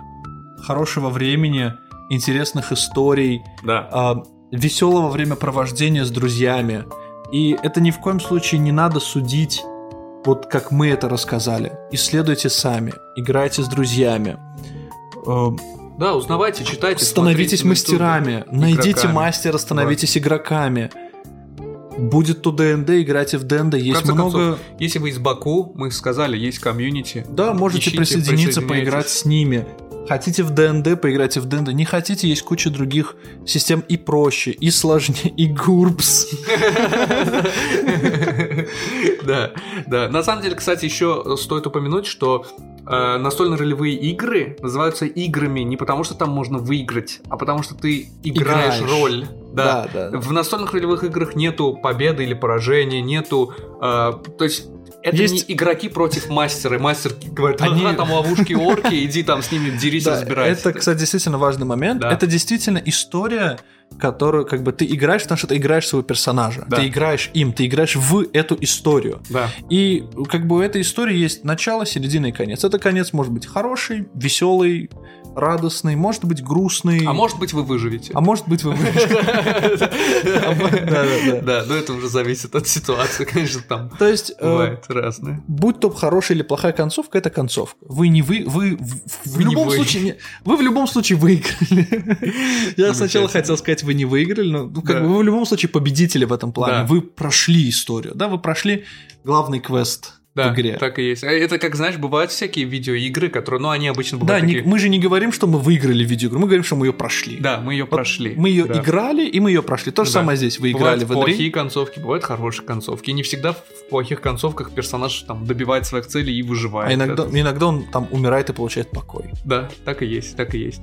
хорошего времени, интересных историй, Да. веселого времяпровождения с друзьями. И это ни в коем случае не надо судить, вот как мы это рассказали. Исследуйте сами, играйте с друзьями. Э, Да, узнавайте, читайте. Становитесь мастерами, найдите игроками. мастера, становитесь игроками. Будет то ДНД, играйте в ДНД. В Есть конце много. концов, если вы из Баку, мы сказали, есть комьюнити. Да, можете Ищите, присоединиться, поиграть с ними. Хотите в ДНД, поиграйте в ДНД. Не хотите, есть куча других систем и проще, и сложнее, и гурбс. Да, да. На самом деле, кстати, еще стоит упомянуть, что э, настольно-ролевые игры называются играми не потому, что там можно выиграть, а потому что ты играешь, Играешь. роль. Да. Да, да. В настольных ролевых играх нету победы или поражения, нету... э, то есть это Есть- не игроки против мастера. И Мастер говорит, ага, Они- там ловушки орки, иди там с ними дерись, Да, разбирайся. это, кстати, действительно важный момент. Да. Это действительно история, которую как бы ты играешь, потому что ты играешь своего персонажа. Да. Ты играешь им, ты играешь в эту историю. Да. И как бы у этой истории есть начало, середина и конец. Это конец может быть хороший, веселый, радостный, может быть грустный. А может быть, вы выживете. А может быть вы. Да-да-да. [laughs] Да, но это уже зависит от ситуации, конечно, там То есть, э, бывает разное. будь то хорошая или плохая концовка, это концовка. Вы не вы, вы в, любом случае, вы в любом случае выиграли. Я сначала хотел сказать, вы не выиграли, но ну, как Да. бы вы в любом случае победители в этом плане. Вы прошли историю, да, вы прошли главный квест Да, игре. так и есть. А Это как, знаешь, бывают всякие видеоигры, которые, ну, они обычно Да, бывают не- такие... мы же не говорим, что мы выиграли видеоигру, мы говорим, что мы ее прошли. Да, мы ее прошли. Мы ее Да. играли, и мы ее прошли. То же Да. самое здесь. Вы Бывают играли в плохие Энри. концовки, бывают хорошие концовки. И не всегда в плохих концовках персонаж там добивает своих целей и выживает. А иногда, иногда он там умирает и получает покой. Да, так и есть, так и есть.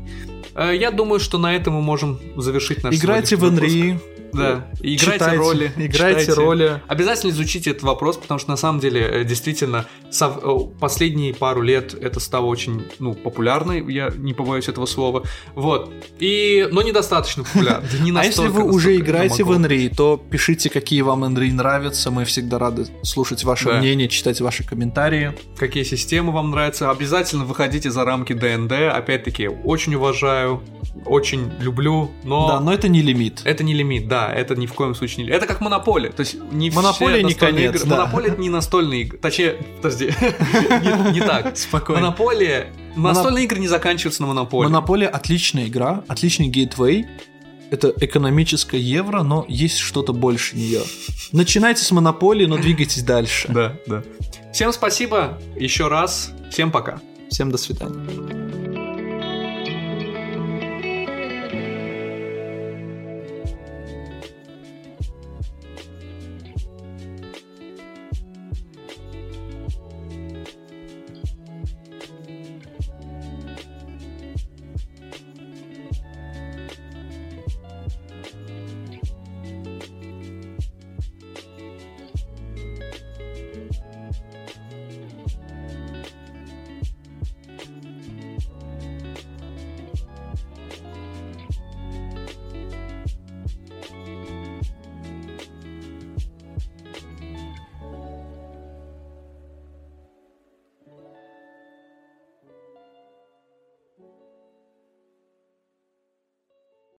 Э, Я думаю, что на этом мы можем завершить наш Играйте в. Энри. Да, играйте читайте, роли. Играйте читайте. роли. Обязательно изучите этот вопрос, потому что на самом деле э, действительно сов- э, последние пару лет это стало очень ну, популярной, я не побоюсь этого слова. Вот. И, но недостаточно популярно. Не [laughs] А если вы уже играете в Энри, то пишите, какие вам Энри нравятся. Мы всегда рады слушать ваше Да. мнение, читать ваши комментарии. Какие системы вам нравятся. Обязательно выходите за рамки ДНД. Опять-таки, очень уважаю, очень люблю, но... Да, но это не лимит. Это не лимит, да, это ни в коем случае не лимит. Это как монополия. То есть не Монополия не конец, игры- да. Монополия не настольные игры. Точнее, подожди, не не так. Спокойно. Монополия... Настольные игры не заканчиваются на монополии. Монополия отличная игра, отличный гейтвей. Это экономическое евро, но есть что-то больше нее. Начинайте с монополии, но двигайтесь дальше. Да, да. Всем спасибо еще раз. Всем пока. Всем до свидания.